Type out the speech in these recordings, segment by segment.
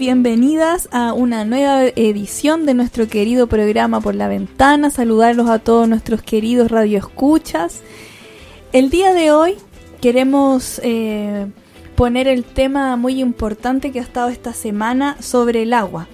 Bienvenidas a una nueva edición de nuestro querido programa Por la Ventana. Saludarlos a todos nuestros queridos radioescuchas. El día de hoy queremos eh, poner el tema muy importante que ha estado esta semana sobre el agua.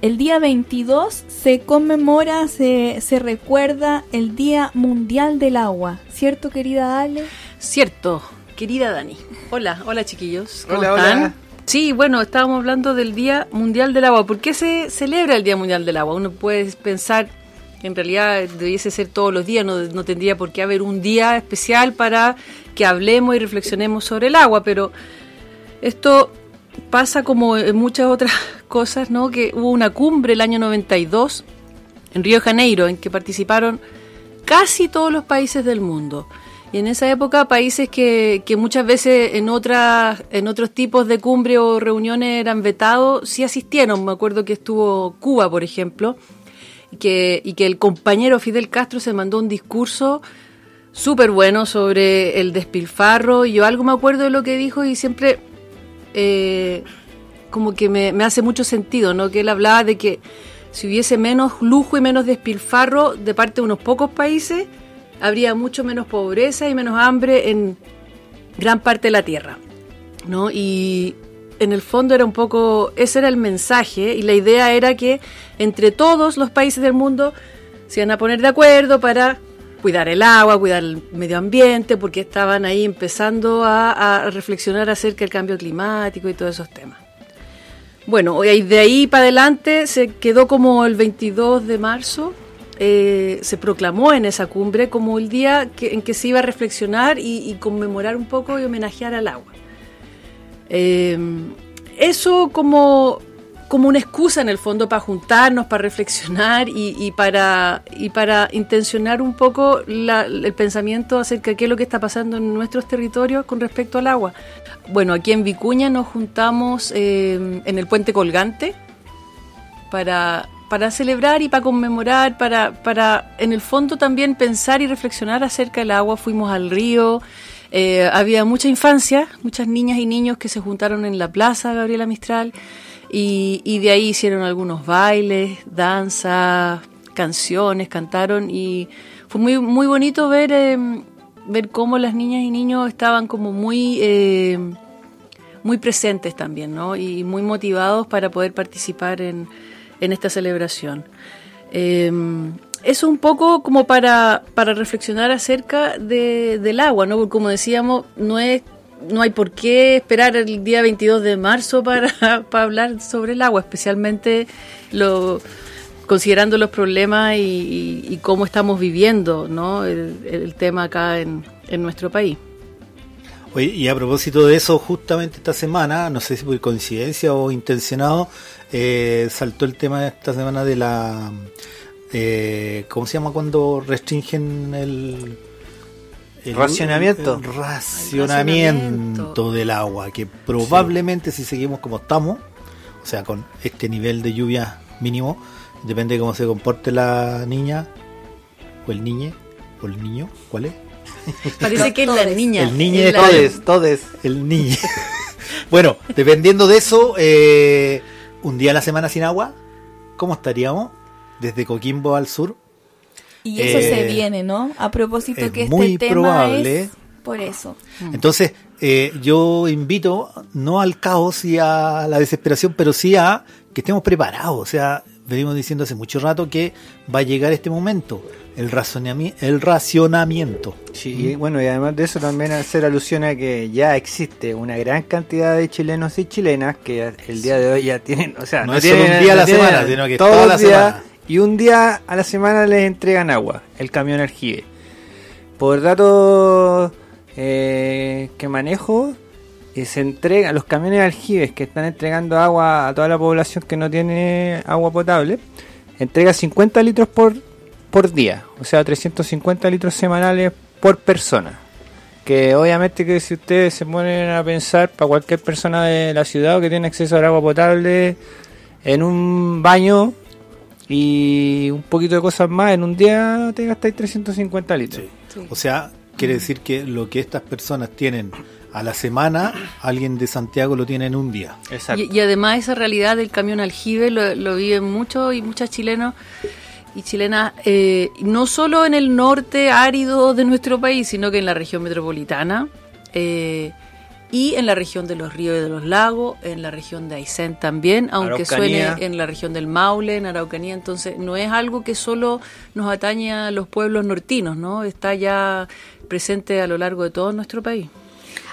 El día 22 se conmemora, se, se recuerda el Día Mundial del Agua. ¿Cierto, querida Ale? Cierto, querida Dani. Hola, hola chiquillos. ¿Cómo Hola, están? hola. Sí, bueno, estábamos hablando del Día Mundial del Agua. ¿Por qué se celebra el Día Mundial del Agua? Uno puede pensar que en realidad debiese ser todos los días, no, tendría por qué haber un día especial para que hablemos y reflexionemos sobre el agua, pero esto pasa como en muchas otras cosas, ¿no? Que hubo una cumbre el año 92 en Río de Janeiro en que participaron casi todos los países del mundo. Y en esa época países que, que muchas veces en otras en otros tipos de cumbre o reuniones eran vetados, sí asistieron. Me acuerdo que estuvo Cuba, por ejemplo, que, y que el compañero Fidel Castro se mandó un discurso súper bueno sobre el despilfarro. Yo algo me acuerdo de lo que dijo y siempre eh, como que me, me hace mucho sentido, ¿no? Que él hablaba de que si hubiese menos lujo y menos despilfarro de parte de unos pocos países, habría mucho menos pobreza y menos hambre en gran parte de la tierra. ¿no? Y en el fondo era un poco, ese era el mensaje y la idea era que entre todos los países del mundo se iban a poner de acuerdo para cuidar el agua, cuidar el medio ambiente, porque estaban ahí empezando a, reflexionar acerca del cambio climático y todos esos temas. Bueno, y de ahí para adelante se quedó como el 22 de marzo, eh, se proclamó en esa cumbre como el día en que se iba a reflexionar y, conmemorar un poco y homenajear al agua. Eh, eso como, como una excusa en el fondo para juntarnos, para reflexionar y, para, y para intencionar un poco el pensamiento acerca de qué es lo que está pasando en nuestros territorios con respecto al agua. Bueno, aquí en Vicuña nos juntamos eh, en el puente colgante para, para celebrar y para conmemorar, para, para en el fondo también pensar y reflexionar acerca del agua. Fuimos al río, eh, había mucha infancia, muchas niñas y niños que se juntaron en la plaza Gabriela Mistral y, de ahí hicieron algunos bailes, danzas, canciones, cantaron y fue muy, muy bonito ver, eh, ver cómo las niñas y niños estaban como muy... eh, muy presentes también, ¿no? Y muy motivados para poder participar en, en esta celebración. Eh, es un poco como para, para reflexionar acerca de, del agua, ¿no? Porque como decíamos, no es no hay por qué esperar el día 22 de marzo para, para hablar sobre el agua, especialmente considerando los problemas y cómo estamos viviendo ¿no? el, el tema acá en, en nuestro país. Oye, y a propósito de eso, justamente esta semana, no sé si por coincidencia o intencionado, eh, saltó el tema esta semana de la... eh, ¿Cómo se llama cuando restringen el... el- Racionamiento. el racionamiento racionamiento. del agua, que probablemente si seguimos como estamos, o sea, con este nivel de lluvia mínimo, depende de cómo se comporte la niña, o el niñe, o el niño, ¿cuál es? Parece que es la niña. El la- Todes, todes. El niño. bueno, dependiendo de eso, eh, un día a la semana sin agua, ¿cómo estaríamos? Desde Coquimbo al sur. Y eso Eh, se viene, ¿no? A propósito es que este muy tema probable. es por eso. Entonces, eh, yo invito no al caos y a la desesperación, pero sí a que estemos preparados. O sea, venimos diciendo hace mucho rato que va a llegar este momento, el, razonami- el racionamiento. Sí, y bueno, y además de eso también hacer alusión a que ya existe una gran cantidad de chilenos y chilenas que el día de hoy ya tienen, o sea, No no, es solo tienen- un día a no la tienen semana, sino que toda la días, semana. Y un día a la semana les entregan agua, el camión aljibe. Por datos eh, que manejo y se entrega los camiones aljibes que están entregando agua a toda la población que no tiene agua potable entrega 50 litros por por día o sea 350 litros semanales por persona que obviamente que si ustedes se ponen a pensar para cualquier persona de la ciudad o que tiene acceso al agua potable en un baño y un poquito de cosas más en un día te gastáis 350 litros Sí. O sea, quiere decir que lo que estas personas tienen a la semana, alguien de Santiago lo tiene en un día. exacto Y, y además esa realidad del camión aljibe lo, lo viven muchos y muchas chilenos y chilenas, eh, no solo en el norte árido de nuestro país, sino que en la región metropolitana eh, y en la región de los ríos y de los lagos, en la región de Aysén también, aunque Araucanía. suene en la región del Maule, en Araucanía, entonces no es algo que solo nos atañe a los pueblos nortinos, ¿no? Está ya presente a lo largo de todo nuestro país.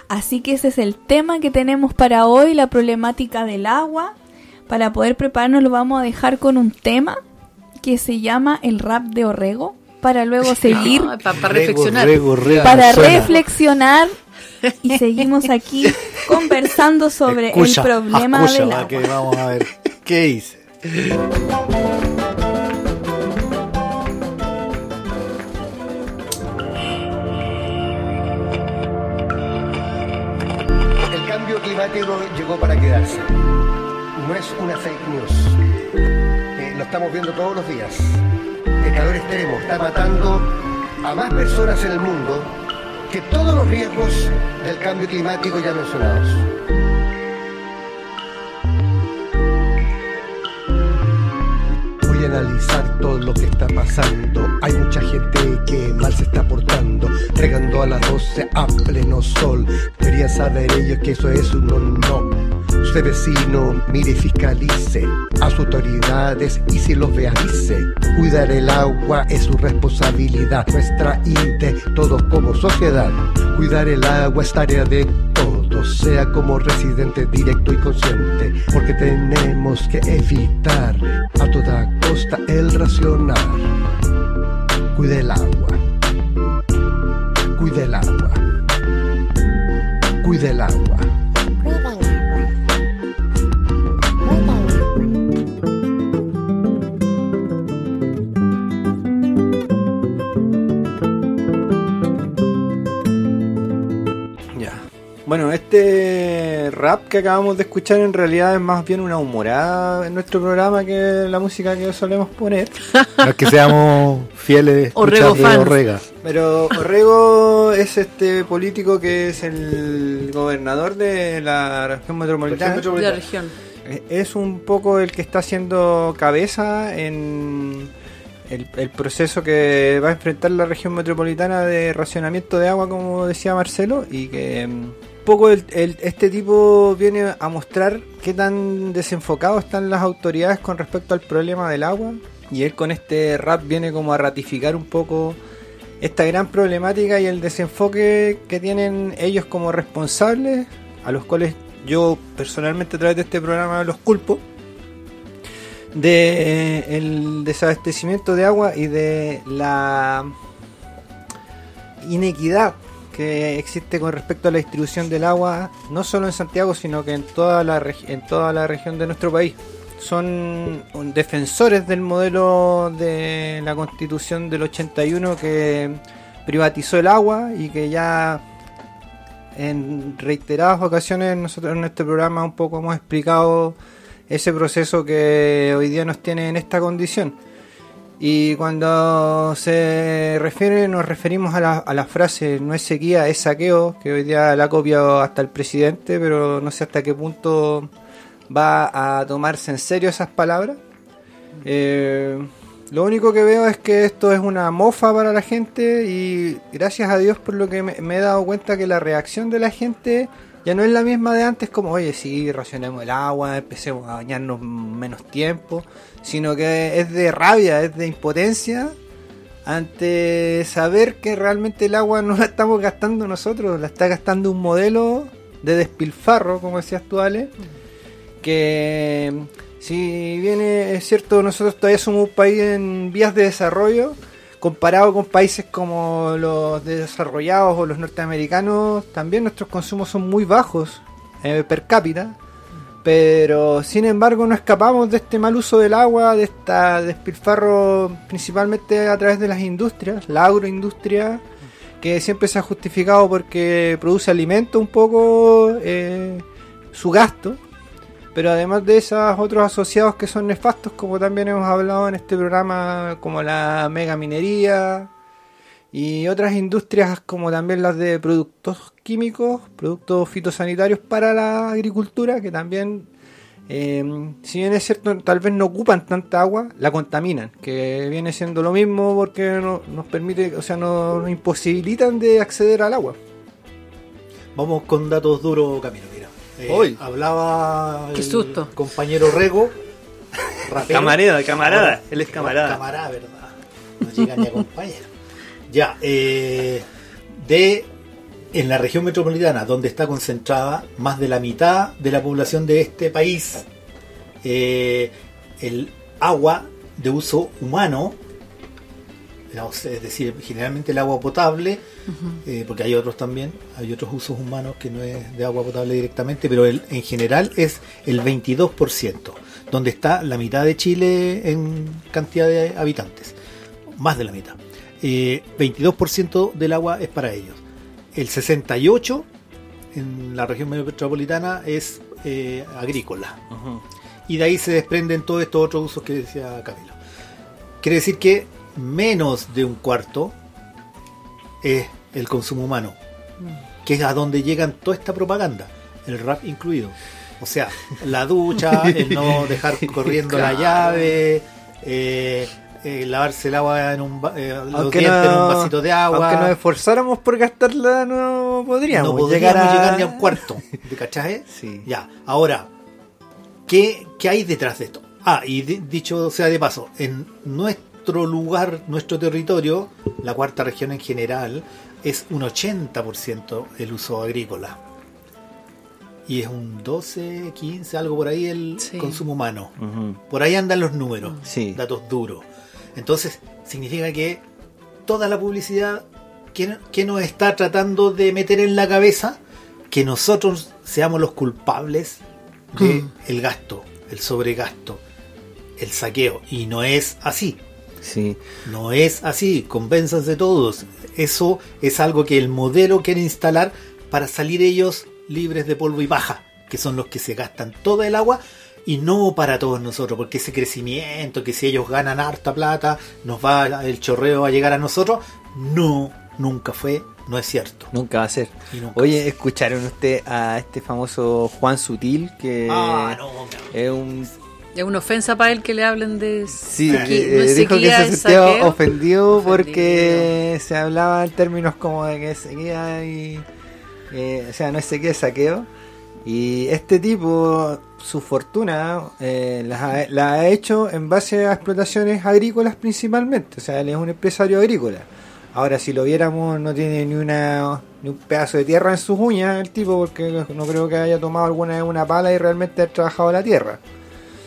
Así que ese es el tema que tenemos para hoy, la problemática del agua. Para poder prepararnos lo vamos a dejar con un tema que se llama el rap de Orrego, para luego seguir, para reflexionar. Rego, rego, para suena. reflexionar y seguimos aquí conversando sobre Escucha, el problema escucha, del agua. que vamos a ver qué dice. El cambio climático llegó para quedarse. No es una fake news. Estamos viendo todos los días. El calor extremo está matando a más personas en el mundo que todos los riesgos del cambio climático ya mencionados. Voy a analizar todo lo que está pasando. Hay mucha gente que mal se está portando, regando a las 12 a pleno sol. Deberían saber ellos que eso es un no, no. Usted vecino, mire y fiscalice a sus autoridades y si los ve avise. Cuidar el agua es su responsabilidad, nuestra INTE, todos como sociedad. Cuidar el agua es tarea de todos, sea como residente directo y consciente, porque tenemos que evitar a toda costa el racionar. Cuide el agua, cuide el agua, cuide el agua. Este rap que acabamos de escuchar en realidad es más bien una humorada en nuestro programa que la música que solemos poner. No es que seamos fieles Orrego de fans. Orrega. Pero Orrego es este político que es el gobernador de la región metropolitana. de la región. Eh, Es un poco el que está haciendo cabeza en el, el proceso que va a enfrentar la región metropolitana de racionamiento de agua, como decía Marcelo, y que mm, poco el- este tipo viene a mostrar qué tan desenfocados están las autoridades con respecto al problema del agua, y él con este rap viene como a ratificar un poco esta gran problemática y el desenfoque que tienen ellos como responsables, a los cuales yo personalmente a través de este programa los culpo, de eh, desabastecimiento de agua y de la inequidad que existe con respecto a la distribución del agua, no solo en Santiago, sino que en toda la, en toda la región de nuestro país. Son defensores del modelo de la constitución del 81 que privatizó el agua y que ya en reiteradas ocasiones nosotros en este programa un poco hemos explicado ese proceso que hoy día nos tiene en esta condición. Y cuando se refiere, nos referimos a la, a la frase no es sequía, es saqueo, que hoy día la ha copiado hasta el presidente, pero no sé hasta qué punto va a tomarse en serio esas palabras. Eh, lo único que veo es que esto es una mofa para la gente y gracias a Dios por lo que me he dado cuenta que la reacción de la gente ya no es la misma de antes, como oye, sí, racionemos el agua, empecemos a bañarnos menos tiempo, sino que es de rabia, es de impotencia ante saber que realmente el agua no la estamos gastando nosotros, la está gastando un modelo de despilfarro, como decías tú, Ale, que si bien es cierto, nosotros todavía somos un país en vías de desarrollo, comparado con países como los desarrollados o los norteamericanos, también nuestros consumos son muy bajos eh, per cápita. Pero sin embargo no escapamos de este mal uso del agua, de esta despilfarro principalmente a través de las industrias, la agroindustria, que siempre se ha justificado porque produce alimento un poco eh, su gasto, pero además de esos otros asociados que son nefastos, como también hemos hablado en este programa, como la mega minería y otras industrias como también las de productos químicos, productos fitosanitarios para la agricultura, que también, eh, si bien es cierto, tal vez no ocupan tanta agua, la contaminan, que viene siendo lo mismo porque no, nos permite, o sea, nos imposibilitan de acceder al agua. Vamos con datos duros, Camilo. Eh, Hoy. hablaba Qué el compañero Rego. rapero. Camarada, camarada, Ahora, él es camarada. Camarada, verdad. No llega ni a compañero. Ya, eh, de en la región metropolitana, donde está concentrada más de la mitad de la población de este país, eh, el agua de uso humano, es decir, generalmente el agua potable, eh, porque hay otros también, hay otros usos humanos que no es de agua potable directamente, pero el- en general es el 22%, donde está la mitad de Chile en cantidad de habitantes, más de la mitad. Eh, 22% del agua es para ellos. El 68% en la región metropolitana es eh, agrícola. Y de ahí se desprenden todos estos otros usos que decía Camilo. Quiere decir que menos de un cuarto es el consumo humano, que es a donde llegan toda esta propaganda, el rap incluido. O sea, la ducha, el no dejar corriendo la llave, eh, eh, lavarse el agua en un, eh, los en un vasito de agua. Aunque nos esforzáramos por gastarla, no podríamos, no podríamos llegar, a... llegar ni a un cuarto. ¿Te cachai? Sí. Ya, ahora, ¿qué, qué hay detrás de esto? Ah, y di- dicho sea de paso, en nuestro lugar, nuestro territorio, la cuarta región en general, es un 80% el uso agrícola. Y es un 12, 15, algo por ahí el Sí. consumo humano. Por ahí andan los números, Sí. datos duros. Entonces, significa que toda la publicidad que, que nos está tratando de meter en la cabeza que nosotros seamos los culpables del el gasto, el sobregasto, el saqueo. Y no es así. Sí. No es así, convénzanse todos. Eso es algo que el modelo quiere instalar para salir ellos libres de polvo y paja, que son los que se gastan toda el agua y no para todos nosotros, porque ese crecimiento, que si ellos ganan harta plata, nos va el chorreo a llegar a nosotros, no, nunca fue, no es cierto. Nunca va a ser. Nunca Oye, ¿escucharon usted a este famoso Juan Sutil? Que Ah, no, es un... Es una ofensa para él que le hablen de Sí, sequi- eh, no dijo que se sintió ofendido, Ofendido. porque se hablaba en términos como de que sequía y... eh, o sea, no es sequía, es saqueo. Y este tipo, su fortuna, eh, ha- la ha hecho en base a explotaciones agrícolas principalmente. O sea, él es un empresario agrícola. Ahora, si lo viéramos, no tiene ni una ni un pedazo de tierra en sus uñas el tipo, porque no creo que haya tomado alguna vez una pala y realmente ha trabajado la tierra.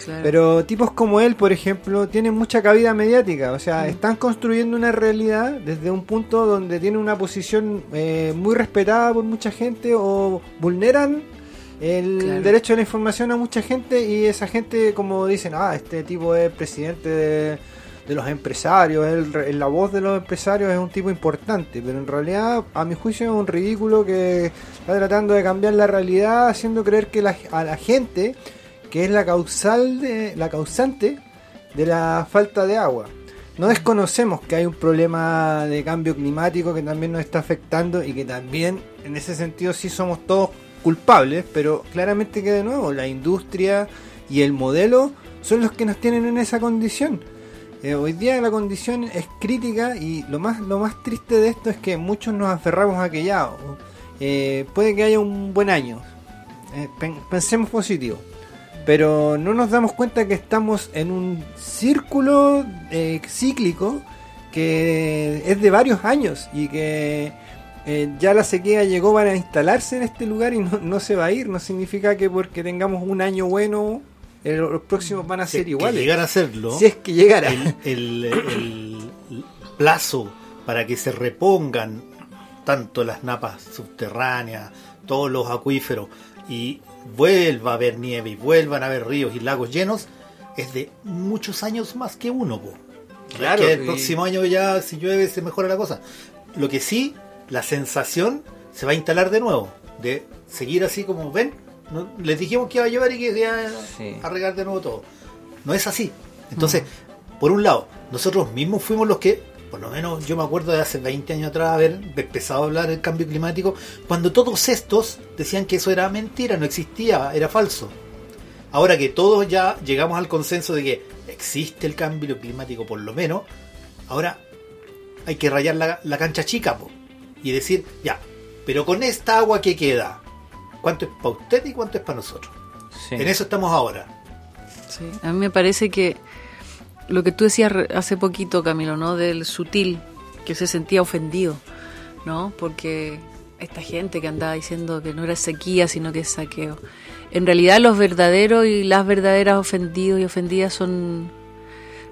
Claro. Pero tipos como él, por ejemplo, tienen mucha cabida mediática. O sea, Mm. están construyendo una realidad desde un punto donde tienen una posición eh, muy respetada por mucha gente o vulneran el Claro. derecho a la información a mucha gente y esa gente como dicen, ah, este tipo es presidente de, de los empresarios, es el la voz de los empresarios es un tipo importante, pero en realidad a mi juicio es un ridículo que está tratando de cambiar la realidad haciendo creer que la- a la gente que es la causal de la causante de la falta de agua. No desconocemos que hay un problema de cambio climático que también nos está afectando y que también en ese sentido sí somos todos culpables, pero claramente que de nuevo la industria y el modelo son los que nos tienen en esa condición. Eh, hoy día la condición es crítica y lo más lo más triste de esto es que muchos nos aferramos a que ya eh, puede que haya un buen año. Eh, pen- pensemos positivo pero no nos damos cuenta que estamos en un círculo eh, cíclico que es de varios años y que eh, ya la sequía llegó para instalarse en este lugar y no, no se va a ir. No significa que porque tengamos un año bueno, los próximos van a Si ser es que iguales. llegar a serlo, Si es que llegara. el, el- el- plazo para que se repongan tanto las napas subterráneas, todos los acuíferos y vuelva a haber nieve y vuelvan a haber ríos y lagos llenos, es de muchos años más que uno. po. Claro, que el y- próximo año ya si llueve se mejora la cosa. Lo que sí, la sensación se va a instalar de nuevo, de seguir así como ven, no- les dijimos que iba a llover y que iba Sí. a regar de nuevo todo. No es así. Entonces, por un lado, nosotros mismos fuimos los que, por lo menos yo me acuerdo de hace 20 años atrás haber empezado a hablar del cambio climático, cuando todos estos decían que eso era mentira, no existía, era falso. Ahora que todos ya llegamos al consenso de que existe el cambio climático por lo menos, ahora hay que rayar la, la cancha chica po, y decir, ya, pero con esta agua que queda, ¿cuánto es para usted y cuánto es para nosotros? Sí. En eso estamos ahora. Sí, a mí me parece que lo que tú decías hace poquito, Camilo, ¿no? Del sutil, que se sentía ofendido, ¿no? Porque esta gente que andaba diciendo que no era sequía, sino que es saqueo. En realidad los verdaderos y las verdaderas ofendidos y ofendidas son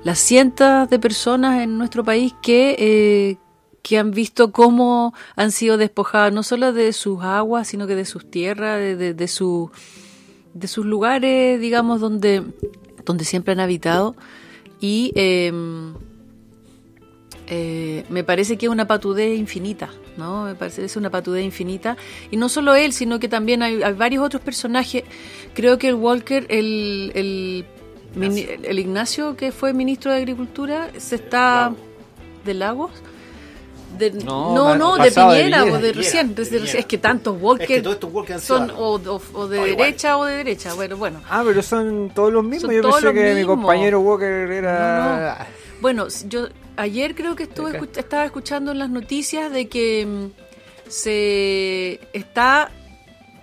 las cientos de personas en nuestro país que, eh, que han visto cómo han sido despojadas no solo de sus aguas, sino que de sus tierras, de, de, de su de sus lugares, digamos, donde, donde siempre han habitado. Y eh, eh, me parece que es una patudez infinita, ¿no? Me parece que es una patudez infinita. Y no solo él, sino que también hay, hay varios otros personajes. Creo que el Walker, el, el, mini- el Ignacio, que fue ministro de Agricultura, se está... ¿De Lagos? De- No, no, de Piñera, o de De recién. De recién. Es que tantos Walker Es que todos estos Walker han son o, o- o de iguales. derecha o de derecha. Bueno, bueno. Ah, pero son todos los mismos. Son Yo pensé que mi compañero Walker era. Bueno, yo ayer creo que estuve estaba escuchando en las noticias de que mm, se está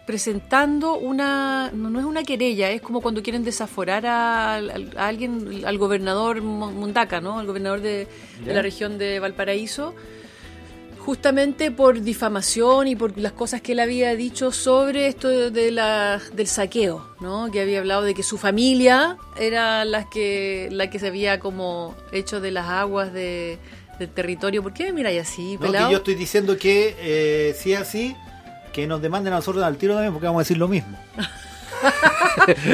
presentando una no, no es una querella, es como cuando quieren desaforar a, al- a alguien, al gobernador Mundaca, ¿no? Al gobernador de, la región de Valparaíso, justamente por difamación y por las cosas que él había dicho sobre esto de, la, del saqueo, ¿no? Que había hablado de que su familia era la que, la que se había como hecho de las aguas de, del territorio. ¿Por qué me miráis así, No, pelado? que yo estoy diciendo que eh, si es así, que nos demanden a nosotros al tiro también, porque vamos a decir lo mismo.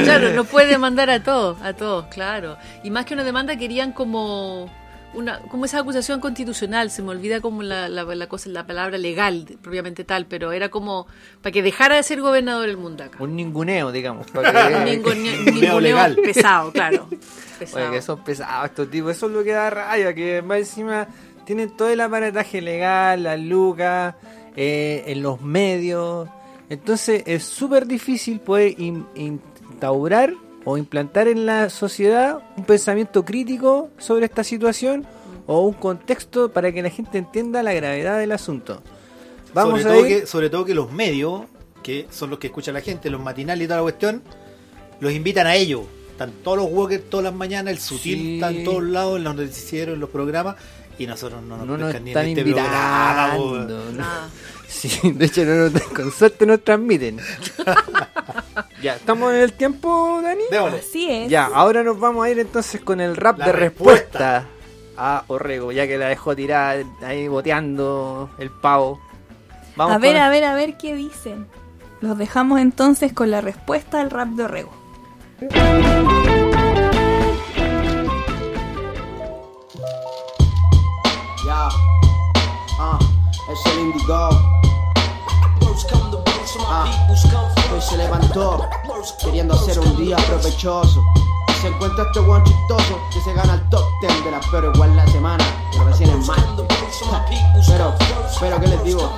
Claro, no puede demandar a todos, a todos, claro. Y más que una demanda querían como una como esa acusación constitucional, se me olvida como la, la, la cosa, la palabra legal propiamente tal, pero era como para que dejara de ser gobernador el Mundaca. Un ninguneo, digamos. para Un que- ninguneo- ninguneo ninguneo legal. pesado, claro. Pesado. Oye, que son pesados estos tipos. Eso es lo que da rabia, que más encima tienen todo el aparataje legal, las lucas, eh, en los medios. Entonces es súper difícil poder in- instaurar o implantar en la sociedad un pensamiento crítico sobre esta situación o un contexto para que la gente entienda la gravedad del asunto. Vamos sobre, a todo ir... que, sobre todo que los medios, que son los que escucha la gente, los matinales y toda la cuestión, los invitan a ellos. Están todos los walkers todas las mañanas, el sutil Sí. está en todos lados, en los noticieros, en los programas, y nosotros no nos No nos ni en están este programa, invitando. ¿no? Sí, de hecho, no nos- con suerte nos transmiten. ya, ¿estamos en el tiempo, Dani? Démosle. Así es. Ya, ahora nos vamos a ir entonces con el rap La de respuesta. respuesta a Orrego, ya que la dejó tirada ahí boteando el pavo. Vamos a ver, con- a ver, a ver qué dicen. Los dejamos entonces con la respuesta al rap de Orrego. Ya, ah, es el Indigo. Ah, hoy se levantó queriendo hacer un día provechoso. Se encuentra este buen chistoso que se gana el top 10 de la pero igual la semana, pero recién es martes. Pero, pero, ¿qué les digo?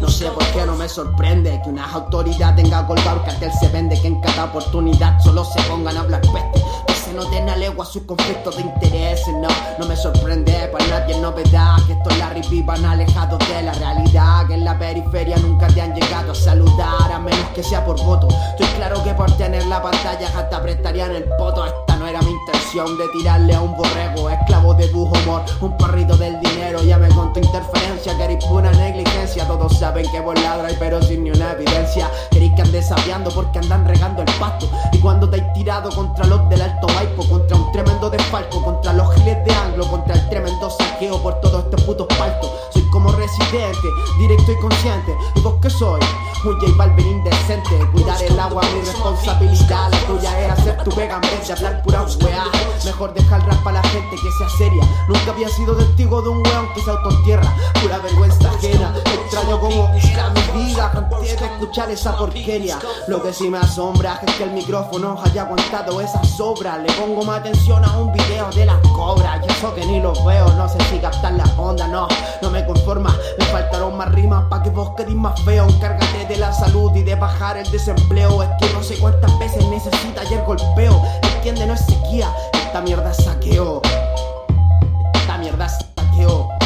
No sé por qué no me sorprende que una autoridad tenga colgado el cartel se vende que en cada oportunidad solo se pongan a hablar peste. Que se noten a sus conflictos de intereses, no, no me sorprende para nadie es novedad que estos Larry vivan alejados de la realidad, que en la periferia nunca te han llegado a saludar. a menos que sea por voto. Estoy claro que por tener la pantalla hasta prestarían el poto. Esta no era mi intención de tirarle a un borrego, esclavo de tu humor, un perrito del dinero. Ya me con tu interferencia, que eres pura negligencia. Todos saben que vos ladras, pero sin ni una evidencia. Que andes sabiando porque andan regando el pasto. Y cuando te has tirado contra los del Alto Maipo, contra un tremendo desfalco, contra los giles de Anglo, contra el tremendo saqueo por todos estos putos paltos. Soy como residente, directo y consciente. ¿Y vos qué soy? Un J Balvin indecente. Cuidar el agua, mi responsabilidad. La tuya era hacer tu pega en vez de hablar pura weá. Mejor dejar rap a la gente que sea seria. Nunca había sido testigo de un weón que se autoentierra. Pura vergüenza ajena. Extraño como era mi vida antes de escuchar esa porquería. Lo que sí me asombra es que el micrófono haya aguantado esa sobra. Le pongo más atención a un video de las cobras. Y eso que ni lo veo, no sé si captar la onda, no, no me conforma. Me faltaron más rimas pa' que vos quedís más feo. Encárgate de la salud y de bajar el desempleo. Es que no sé cuántas veces necesita ayer golpeo. Entiende, no es sequía, esta mierda es saqueo. Esta mierda es saqueo.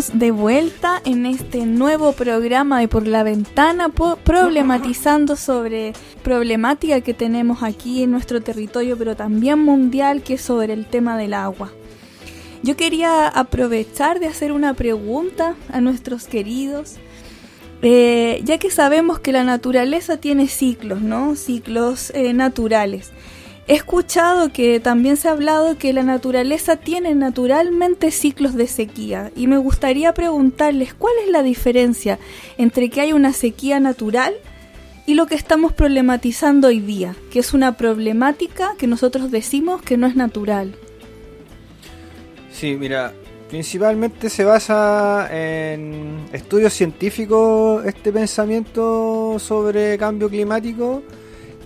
De vuelta en este nuevo programa de Por la Ventana, problematizando sobre problemática que tenemos aquí en nuestro territorio, pero también mundial, que es sobre el tema del agua. Yo quería aprovechar de hacer una pregunta a nuestros queridos, eh, ya que sabemos que la naturaleza tiene ciclos, ¿no? Ciclos eh, naturales. He escuchado que también se ha hablado que la naturaleza tiene naturalmente ciclos de sequía y me gustaría preguntarles cuál es la diferencia entre que hay una sequía natural y lo que estamos problematizando hoy día, que es una problemática que nosotros decimos que no es natural. Sí, mira, principalmente se basa en estudios científicos este pensamiento sobre cambio climático,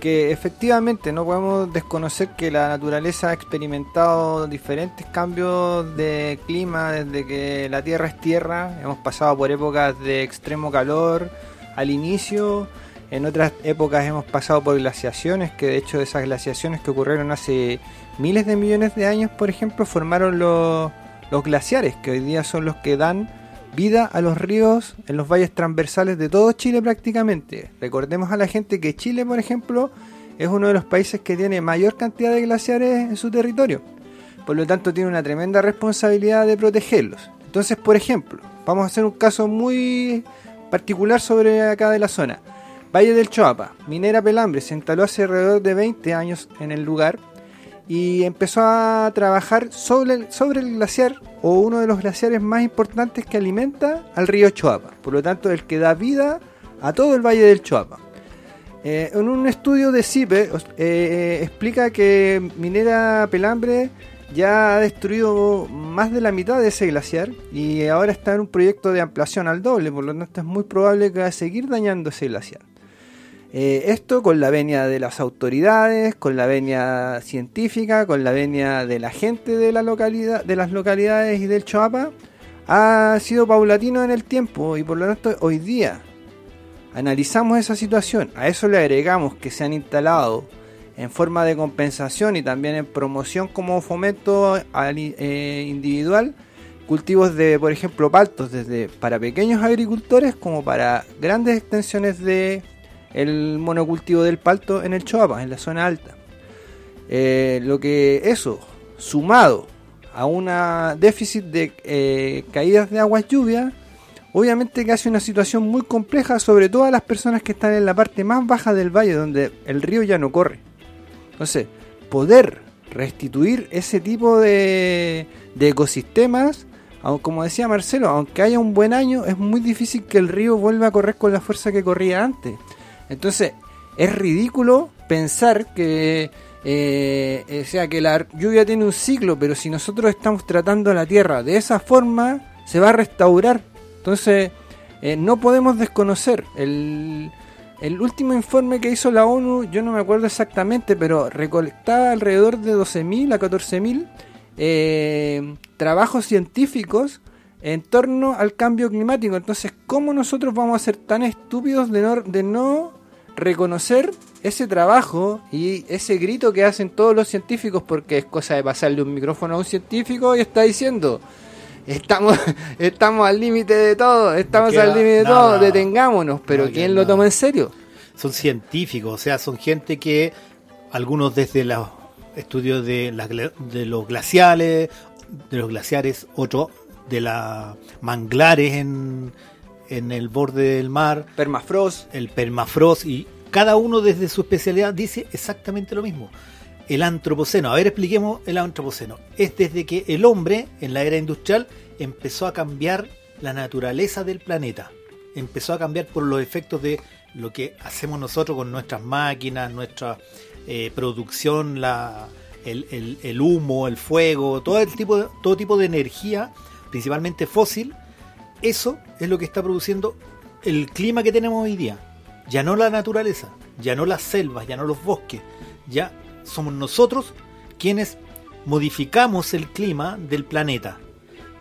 que efectivamente no podemos desconocer que la naturaleza ha experimentado diferentes cambios de clima desde que la Tierra es tierra, hemos pasado por épocas de extremo calor al inicio, en otras épocas hemos pasado por glaciaciones, que de hecho esas glaciaciones que ocurrieron hace miles de millones de años, por ejemplo, formaron los, los glaciares, que hoy día son los que dan vida a los ríos en los valles transversales de todo Chile prácticamente. Recordemos a la gente que Chile, por ejemplo, es uno de los países que tiene mayor cantidad de glaciares en su territorio. Por lo tanto, tiene una tremenda responsabilidad de protegerlos. Entonces, por ejemplo, vamos a hacer un caso muy particular sobre acá de la zona. Valle del Choapa, Minera Pelambre, se instaló hace alrededor de 20 años en el lugar y empezó a trabajar sobre el, sobre el glaciar o uno de los glaciares más importantes que alimenta al río Choapa. Por lo tanto, el que da vida a todo el Valle del Choapa. Eh, en un estudio de CIPE eh, explica que Minera Pelambre ya ha destruido más de la mitad de ese glaciar y ahora está en un proyecto de ampliación al doble, por lo tanto es muy probable que va a seguir dañando ese glaciar. Eh, esto con la venia de las autoridades, con la venia científica, con la venia de la gente de la localidad, de las localidades y del Choapa, ha sido paulatino en el tiempo y por lo tanto hoy día analizamos esa situación, a eso le agregamos que se han instalado en forma de compensación y también en promoción como fomento al- eh, individual cultivos de, por ejemplo, paltos desde para pequeños agricultores como para grandes extensiones de el monocultivo del palto en el Choapa, en la zona alta. Eh, lo que eso, sumado a una déficit de eh, caídas de aguas lluvias, obviamente que hace una situación muy compleja, sobre todo a las personas que están en la parte más baja del valle, donde el río ya no corre. Entonces, poder restituir ese tipo de, de ecosistemas, como decía Marcelo, aunque haya un buen año, es muy difícil que el río vuelva a correr con la fuerza que corría antes. Entonces, es ridículo pensar que, eh, sea, que la lluvia tiene un ciclo, pero si nosotros estamos tratando la tierra de esa forma, se va a restaurar. Entonces, eh, no podemos desconocer. El, el último informe que hizo la ONU, yo no me acuerdo exactamente, pero recolectaba alrededor de 12.000 a 14.000 eh, trabajos científicos en torno al cambio climático. Entonces, ¿cómo nosotros vamos a ser tan estúpidos de no, de no reconocer ese trabajo y ese grito que hacen todos los científicos? Porque es cosa de pasarle un micrófono a un científico y está diciendo... Estamos, estamos al límite de todo, estamos queda al límite de nada. todo, detengámonos, pero No ¿quién lo nada. toma en serio? son científicos, o sea, son gente que algunos desde los estudios de, gla- de los glaciales, de los glaciares, otros de las manglares en, en el borde del mar, Permafrost, el permafrost y cada uno desde su especialidad dice exactamente lo mismo. El antropoceno, a ver, expliquemos el antropoceno. Es desde que el hombre en la era industrial empezó a cambiar la naturaleza del planeta. Empezó a cambiar por los efectos de lo que hacemos nosotros con nuestras máquinas, nuestra eh, producción, la, el, el- el humo, el fuego, todo, el tipo de, todo tipo de energía, principalmente fósil. Eso es lo que está produciendo el clima que tenemos hoy día. Ya no la naturaleza, ya no las selvas, ya no los bosques, ya somos nosotros quienes modificamos el clima del planeta.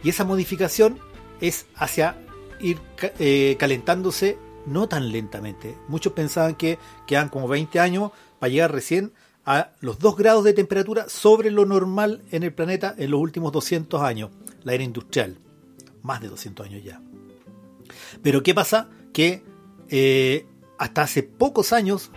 Y esa modificación es hacia ir eh, calentándose no tan lentamente. Muchos pensaban que quedan como 20 años para llegar recién a los 2 grados de temperatura sobre lo normal en el planeta en los últimos 200 años, la era industrial. Más de 200 años ya. Pero ¿qué pasa? Que eh, hasta hace pocos años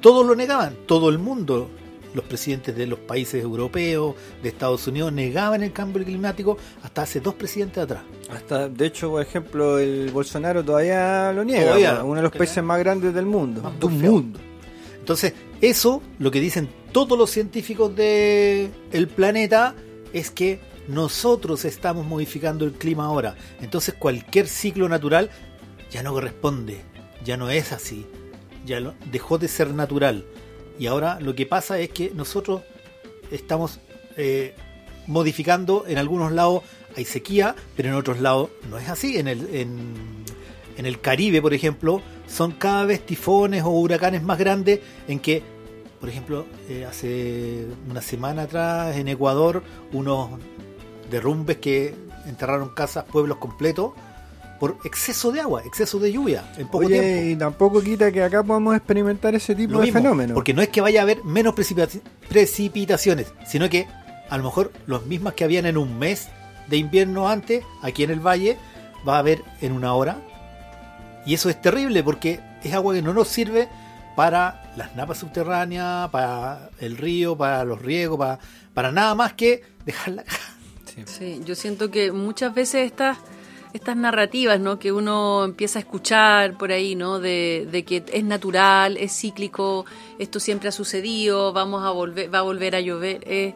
todos lo negaban, todo el mundo, los presidentes de los países europeos, de Estados Unidos, negaban el cambio climático hasta hace dos presidentes atrás. Hasta, de hecho, por ejemplo, el Bolsonaro todavía lo niega, Todavía. uno de los países más grandes del mundo. Más del mundo. Entonces, eso, lo que dicen todos los científicos del planeta, es que nosotros estamos modificando el clima ahora. Entonces, cualquier ciclo natural ya no corresponde, ya no es así, ya dejó de ser natural. Y ahora lo que pasa es que nosotros estamos eh, modificando, en algunos lados hay sequía, pero en otros lados no es así. En el, en, en el Caribe, por ejemplo, son cada vez tifones o huracanes más grandes en que, por ejemplo, eh, hace una semana atrás en Ecuador, unos derrumbes que enterraron casas, pueblos completos, por exceso de agua, exceso de lluvia, en poco Oye, tiempo. y tampoco quita que acá podamos experimentar ese tipo Lo de fenómenos. Porque no es que vaya a haber menos precipita- precipitaciones, sino que a lo mejor las mismas que habían en un mes de invierno antes, aquí en el valle, va a haber en una hora. Y eso es terrible porque es agua que no nos sirve para las napas subterráneas, para el río, para los riegos, para, para nada más que dejarla. Sí, yo siento que muchas veces estas estas narrativas, ¿no? Que uno empieza a escuchar por ahí, ¿no? De, de que es natural, es cíclico, esto siempre ha sucedido, vamos a volver, va a volver a llover. eh,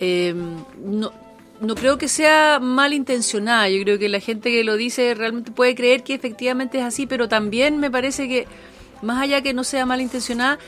eh, no, no creo que sea malintencionada. Yo creo que la gente que lo dice realmente puede creer que efectivamente es así, pero también me parece que más allá que no sea malintencionada,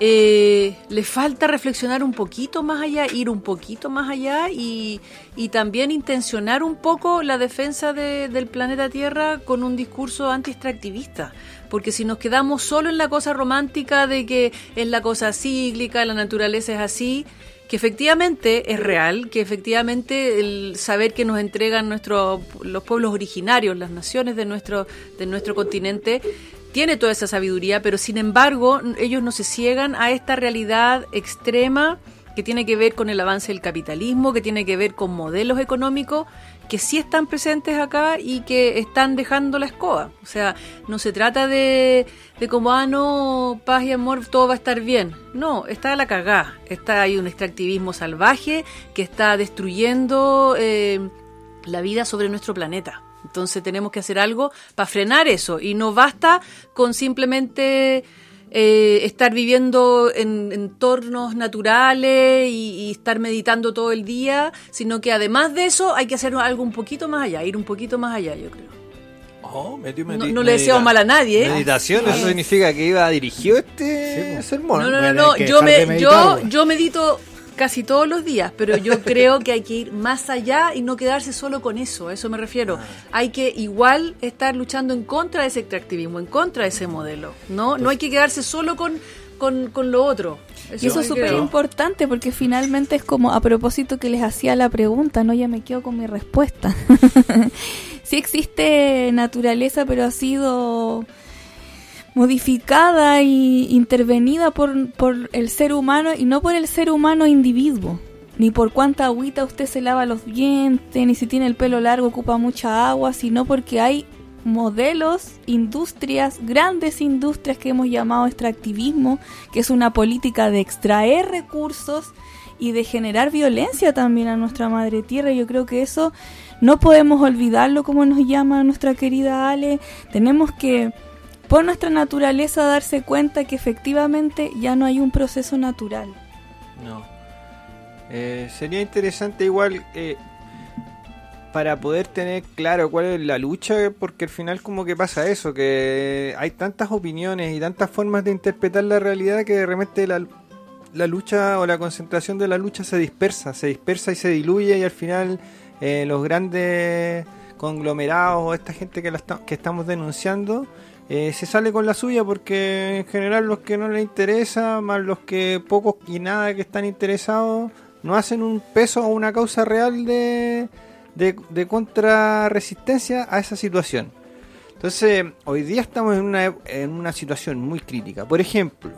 eh, le falta reflexionar un poquito más allá, ir un poquito más allá y, y también intencionar un poco la defensa de- del planeta Tierra con un discurso anti-extractivista. Porque si nos quedamos solo en la cosa romántica de que es la cosa cíclica, la naturaleza es así, que efectivamente es real, que efectivamente el saber que nos entregan nuestros los pueblos originarios, las naciones de nuestro de nuestro continente tiene toda esa sabiduría, pero sin embargo ellos no se ciegan a esta realidad extrema que tiene que ver con el avance del capitalismo, que tiene que ver con modelos económicos que sí están presentes acá y que están dejando la escoba. O sea, no se trata de, de como, ah, no, paz y amor, todo va a estar bien. No, está la cagá. Está hay un extractivismo salvaje que está destruyendo eh, la vida sobre nuestro planeta. Entonces tenemos que hacer algo para frenar eso. Y no basta con simplemente eh, estar viviendo en entornos naturales y, y estar meditando todo el día, sino que además de eso hay que hacer algo un poquito más allá, ir un poquito más allá, yo creo. Oh, metió No, medi- no le deseo medita- mal a nadie. ¿eh? Meditación, Eso eso significa que iba dirigido este Sí, sermón. No, no, no, no. Yo, me, meditar, yo, yo medito casi todos los días, pero yo creo que hay que ir más allá y no quedarse solo con eso, a eso me refiero. Hay que igual estar luchando en contra de ese extractivismo, en contra de ese modelo, ¿no? No hay que quedarse solo con, con, con lo otro. Y eso es súper importante porque finalmente es como a propósito que les hacía la pregunta, no ya me quedo con mi respuesta. sí existe naturaleza, pero ha sido modificada y intervenida por, por el ser humano y no por el ser humano individuo. Ni por cuánta agüita usted se lava los dientes, ni si tiene el pelo largo ocupa mucha agua, sino porque hay modelos, industrias, grandes industrias que hemos llamado extractivismo, que es una política de extraer recursos y de generar violencia también a nuestra madre tierra. Yo creo que eso no podemos olvidarlo como nos llama nuestra querida Ale. Tenemos que, por nuestra naturaleza, darse cuenta que efectivamente ya no hay un proceso natural. No. Eh, sería interesante igual eh, para poder tener claro cuál es la lucha, porque al final como que pasa eso, que hay tantas opiniones y tantas formas de interpretar la realidad que de repente la, la lucha o la concentración de la lucha se dispersa, se dispersa y se diluye y al final eh, los grandes conglomerados o esta gente que, la esta- que estamos denunciando eh, se sale con la suya porque en general los que no les interesa, más los que pocos y nada que están interesados, no hacen un peso o una causa real de, de, de contrarresistencia a esa situación. Entonces, hoy día estamos en una, en una situación muy crítica. Por ejemplo,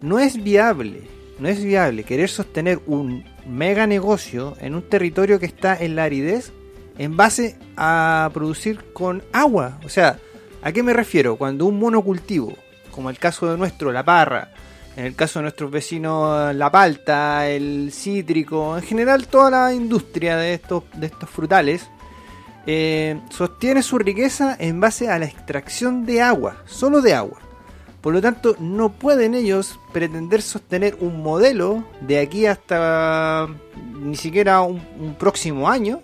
no es viable, no es viable querer sostener un mega negocio en un territorio que está en la aridez en base a producir con agua. O sea, ¿a qué me refiero? Cuando un monocultivo, como el caso de nuestro, la parra, en el caso de nuestros vecinos, la palta, el cítrico, en general toda la industria de estos, de estos frutales, eh, sostiene su riqueza en base a la extracción de agua, solo de agua. Por lo tanto, no pueden ellos pretender sostener un modelo de aquí hasta ni siquiera un, un próximo año,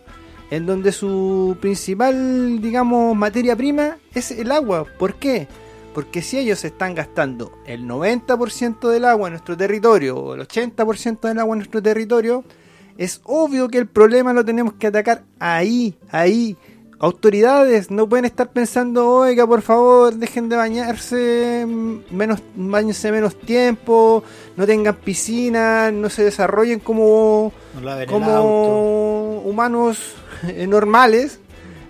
en donde su principal, digamos, materia prima es el agua. ¿Por qué? Porque si ellos están gastando el 90% del agua en nuestro territorio o el 80% del agua en nuestro territorio, es obvio que el problema lo tenemos que atacar ahí, ahí. Autoridades no pueden estar pensando, oiga, por favor, dejen de bañarse menos, bañense menos tiempo, no tengan piscina, no se desarrollen como, No como humanos normales,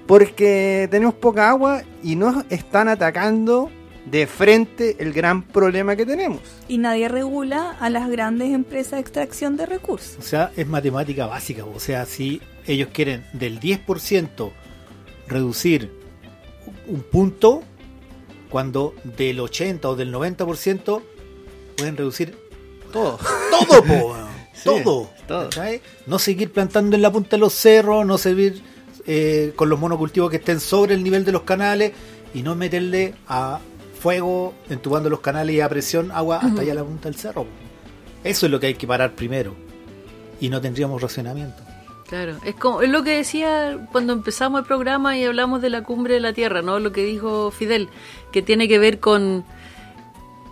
porque tenemos poca agua y nos están atacando de frente el gran problema que tenemos. Y nadie regula a las grandes empresas de extracción de recursos. O sea, es matemática básica. O sea, si ellos quieren del 10% reducir un punto, cuando del 80 o del 90% pueden reducir Todo. todo, po. Sí, todo. todo. No seguir plantando en la punta de los cerros, no seguir eh, con los monocultivos que estén sobre el nivel de los canales y no meterle a fuego, entubando los canales y a presión agua hasta allá a la punta del cerro. Eso es lo que hay que parar primero. Y no tendríamos racionamiento. Claro, es como es lo que decía cuando empezamos el programa y hablamos de la cumbre de la Tierra, ¿no? Lo que dijo Fidel, que tiene que ver con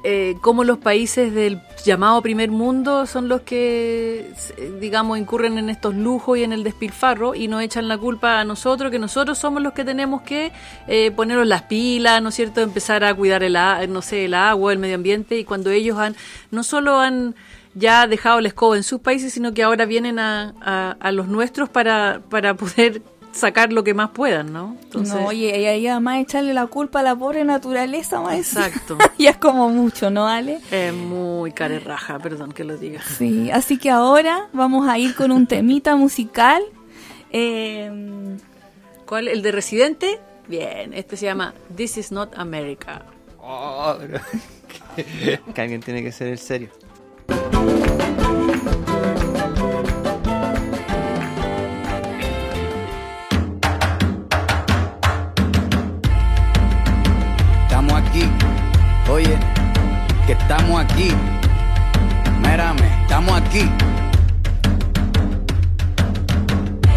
eh, cómo los países del llamado primer mundo son los que, eh, digamos, incurren en estos lujos y en el despilfarro y nos echan la culpa a nosotros, que nosotros somos los que tenemos que eh, ponernos las pilas, ¿no es cierto?, empezar a cuidar el, no sé, el agua, el medio ambiente y cuando ellos han, no solo han ya dejado la escoba en sus países, sino que ahora vienen a, a- a los nuestros para, para poder sacar lo que más puedan, ¿no? Entonces, no, oye, y ahí además echarle la culpa a la pobre naturaleza, más Exacto. ya es como mucho, ¿no, Ale? Es muy carerraja, perdón que lo diga. Sí, así que ahora vamos a ir con un temita musical. Eh, ¿Cuál? ¿El de Residente? Bien, este se llama This is not America. Oh, pero- que alguien tiene que ser el serio. Estamos aquí. Mírame, estamos aquí.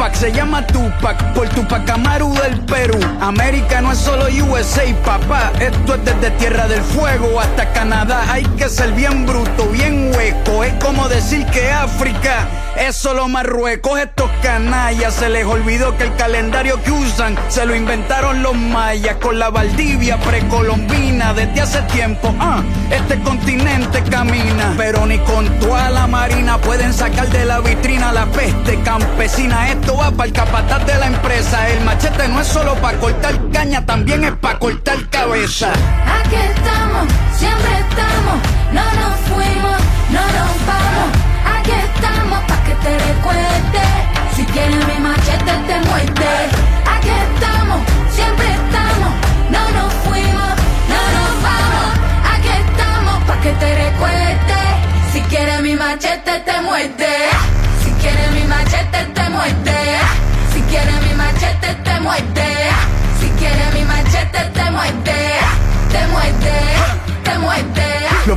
Se llama Tupac por Tupac Amaru del Perú. América no es solo USA, papá. Esto es desde Tierra del Fuego hasta Canadá. Hay que ser bien bruto, bien hueco. Es como decir que África es solo Marruecos. Estos canallas se les olvidó que el calendario que usan se lo inventaron los mayas con la Valdivia precolombina desde hace tiempo. Ah, este continente camina, pero ni con toda la marina pueden sacar de la vitrina la peste campesina. Esto va para el capataz de la empresa. El machete no es solo para cortar caña, también es para cortar cabeza. Aquí estamos, siempre estamos, no nos fuimos, no nos vamos. Aquí estamos pa' que te recuerde. Si quieres mi machete te muerde. Si quieres mi machete te muerde.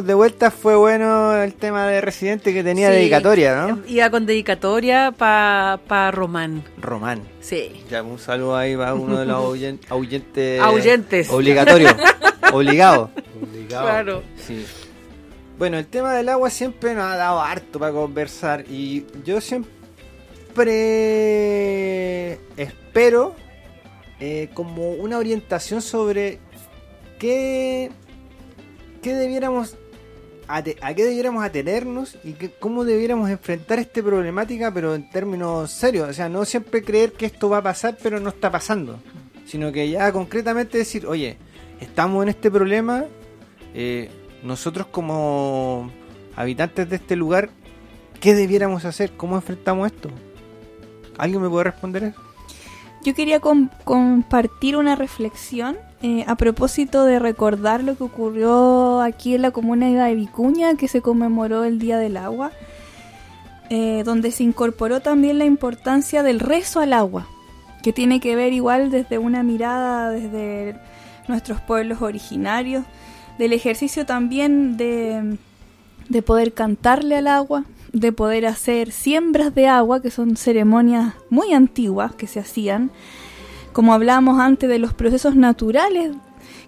Estamos de vuelta, fue bueno el tema de Residente que tenía Sí. dedicatoria, ¿no? Iba con dedicatoria para Román. Román. Sí. Ya, un saludo ahí para uno de los ahuyen- ahuyentes. Ahuyentes. Obligatorio. Obligado. Claro. Sí. Bueno, el tema del agua siempre nos ha dado harto para conversar y yo siempre espero eh, como una orientación sobre qué, qué debiéramos a qué debiéramos atenernos y que, cómo debiéramos enfrentar esta problemática, pero en términos serios. O sea, no siempre creer que esto va a pasar, pero no está pasando. Sino que ya concretamente decir, oye, estamos en este problema, eh, nosotros como habitantes de este lugar, ¿qué debiéramos hacer? ¿Cómo enfrentamos esto? ¿Alguien me puede responder eso? Yo quería com- compartir una reflexión eh, a propósito de recordar lo que ocurrió aquí en la comuna de Vicuña, que se conmemoró el Día del Agua, eh, donde se incorporó también la importancia del rezo al agua, que tiene que ver igual desde una mirada desde nuestros pueblos originarios, del ejercicio también de, de poder cantarle al agua, de poder hacer siembras de agua, que son ceremonias muy antiguas que se hacían, como hablamos antes de los procesos naturales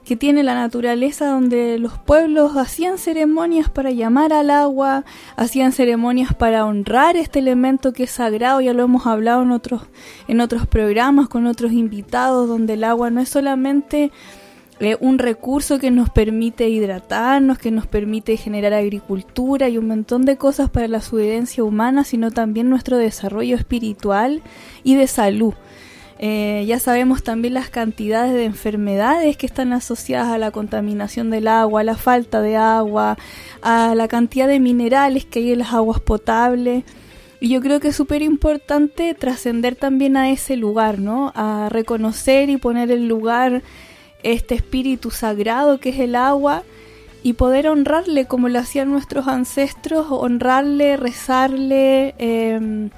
que tiene la naturaleza donde los pueblos hacían ceremonias para llamar al agua, hacían ceremonias para honrar este elemento que es sagrado, ya lo hemos hablado en otros en otros programas con otros invitados donde el agua no es solamente eh, un recurso que nos permite hidratarnos, que nos permite generar agricultura y un montón de cosas para la subsistencia humana, sino también nuestro desarrollo espiritual y de salud. Eh, ya sabemos también las cantidades de enfermedades que están asociadas a la contaminación del agua, a la falta de agua, a la cantidad de minerales que hay en las aguas potables. Y yo creo que es súper importante trascender también a ese lugar, ¿no? A reconocer y poner en lugar este espíritu sagrado que es el agua y poder honrarle como lo hacían nuestros ancestros, honrarle, rezarle, eh,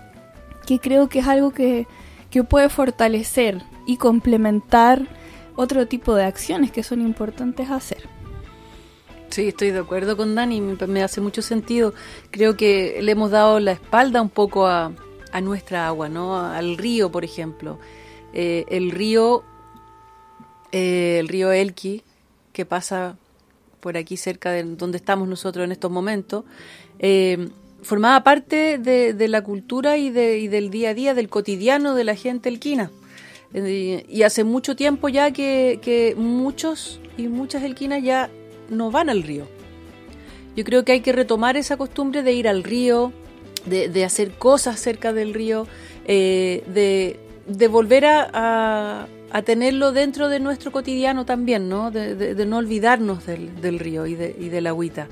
que creo que es algo que, que puede fortalecer y complementar otro tipo de acciones que son importantes hacer. Sí, estoy de acuerdo con Dani, me, hace mucho sentido. Creo que le hemos dado la espalda un poco a, a nuestra agua, ¿no? Al río, por ejemplo. Eh, el río, eh, el río Elqui, que pasa por aquí cerca de donde estamos nosotros en estos momentos, eh, formaba parte de, la cultura y, de, del día a día, del cotidiano de la gente elquina. Eh, y hace mucho tiempo ya que, muchos y muchas elquinas ya no van al río. Yo creo que hay que retomar esa costumbre de ir al río, de, hacer cosas cerca del río, eh, de, volver a, tenerlo dentro de nuestro cotidiano también, ¿no? De, no olvidarnos del, del río y, de, y de la agüita.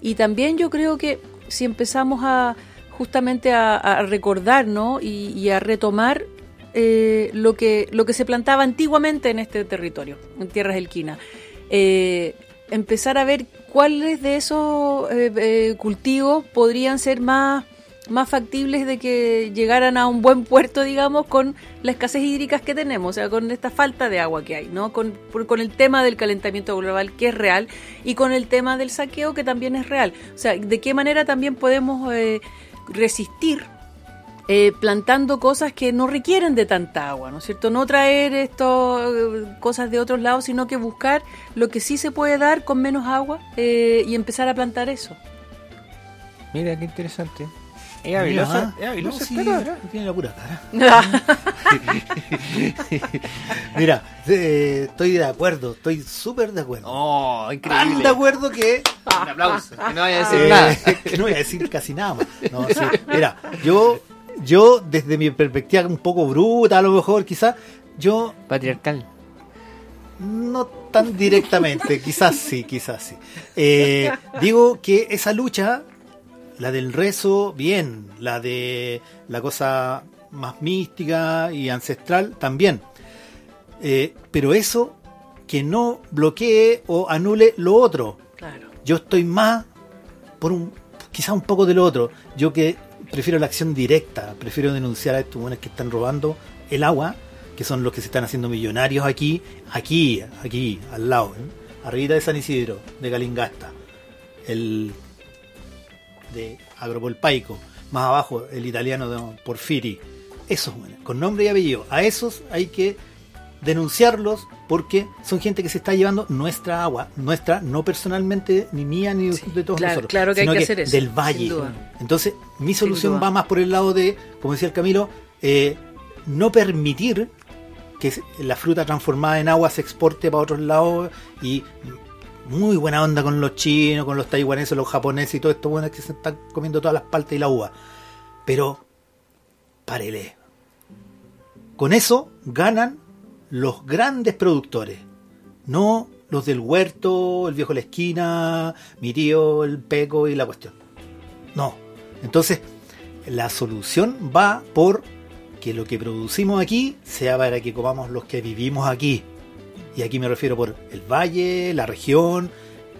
Y también yo creo que si empezamos a justamente a, a recordar ¿no? y, a retomar eh, lo, que, lo que se plantaba antiguamente en este territorio, en Tierras Elquinas. Eh, empezar a ver cuáles de esos eh, cultivos podrían ser más más factibles de que llegaran a un buen puerto, digamos, con la escasez hídrica que tenemos, o sea, con esta falta de agua que hay, ¿no? Con, con el tema del calentamiento global que es real y con el tema del saqueo que también es real. O sea, de qué manera también podemos eh, resistir eh, plantando cosas que no requieren de tanta agua, ¿no es cierto? No traer esto, cosas de otros lados, sino que buscar lo que sí se puede dar con menos agua eh, y empezar a plantar eso. Mira, qué interesante. Es habilosa, es habilosa no, sí, cara. Tiene la pura cara. Mira, eh, estoy de acuerdo, estoy súper de acuerdo. Oh, increíble. Tan de acuerdo que. Un aplauso. Que no voy a decir eh, nada. Que no voy a decir casi nada más. No, sí. Mira, yo, yo, desde mi perspectiva un poco bruta, a lo mejor, quizás, yo. Patriarcal. No tan directamente, quizás sí, quizás sí. Eh, digo que esa lucha la del rezo, bien. La de la cosa más mística y ancestral, también. Eh, pero eso que no bloquee o anule lo otro. Claro. Yo estoy más por un, quizás un poco de lo otro. Yo que prefiero la acción directa, prefiero denunciar a estos buenos que están robando el agua, que son los que se están haciendo millonarios aquí, aquí, aquí, al lado, ¿eh? arriba de San Isidro, de Galingasta. El de Agropolpaico, más abajo el italiano de Porfiri. Esos, con nombre y apellido. A esos hay que denunciarlos porque son gente que se está llevando nuestra agua, nuestra, no personalmente, ni mía, ni sí, de todos claro, nosotros. Claro que hay que, que hacer eso. Del valle. Entonces, mi solución va más por el lado de, como decía el Camilo, eh, no permitir que la fruta transformada en agua se exporte para otros lados y muy buena onda con los chinos, con los taiwaneses, los japoneses y todo esto bueno que se están comiendo todas las paltas y la uva. Pero, párele. Con eso ganan los grandes productores, no los del huerto, el viejo de la esquina, mi tío, el peco y la cuestión. No. Entonces, la solución va por que lo que producimos aquí sea para que comamos los que vivimos aquí y aquí me refiero por el valle, la región,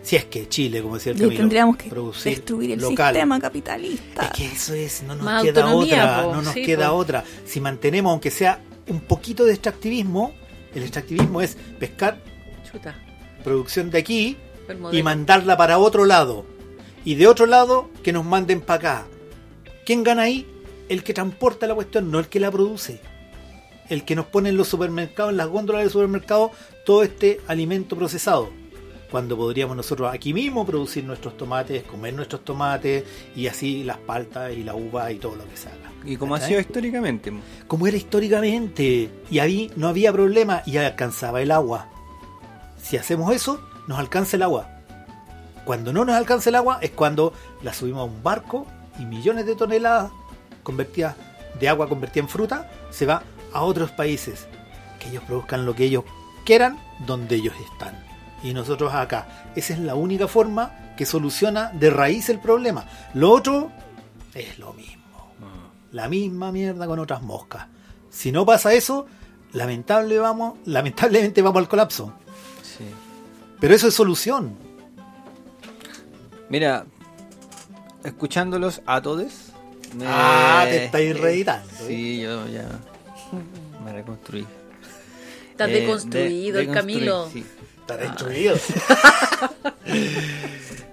si es que Chile, como decía el Camilo, y tendríamos que producir destruir el local. sistema capitalista. Es que eso es, no nos Más queda otra, po, no nos sí, queda po. otra. Si mantenemos, aunque sea un poquito de extractivismo, el extractivismo es pescar Chuta. producción de aquí y mandarla para otro lado. Y de otro lado, que nos manden para acá. ¿Quién gana ahí? El que transporta la cuestión, no el que la produce. El que nos pone en los supermercados, en las góndolas del supermercado, todo este alimento procesado. Cuando podríamos nosotros aquí mismo producir nuestros tomates, comer nuestros tomates y así las paltas y la uva y todo lo que se haga. Y como ha sido históricamente. como era históricamente. Y ahí no había problema y alcanzaba el agua. Si hacemos eso, nos alcanza el agua. Cuando no nos alcanza el agua es cuando la subimos a un barco y millones de toneladas convertidas de agua convertida en fruta se va a otros países. Que ellos produzcan lo que ellos quieran donde ellos están. Y nosotros acá. Esa es la única forma que soluciona de raíz el problema. Lo otro es lo mismo. La misma mierda con otras moscas. Si no pasa eso, lamentable vamos, lamentablemente vamos al colapso. Sí. Pero eso es solución. Mira, escuchándolos a todos. me- Ah, te estáis reeditando, Sí, yo ya me reconstruí. Estás Eh, deconstruido, de- el Camilo. sí. Está destruido.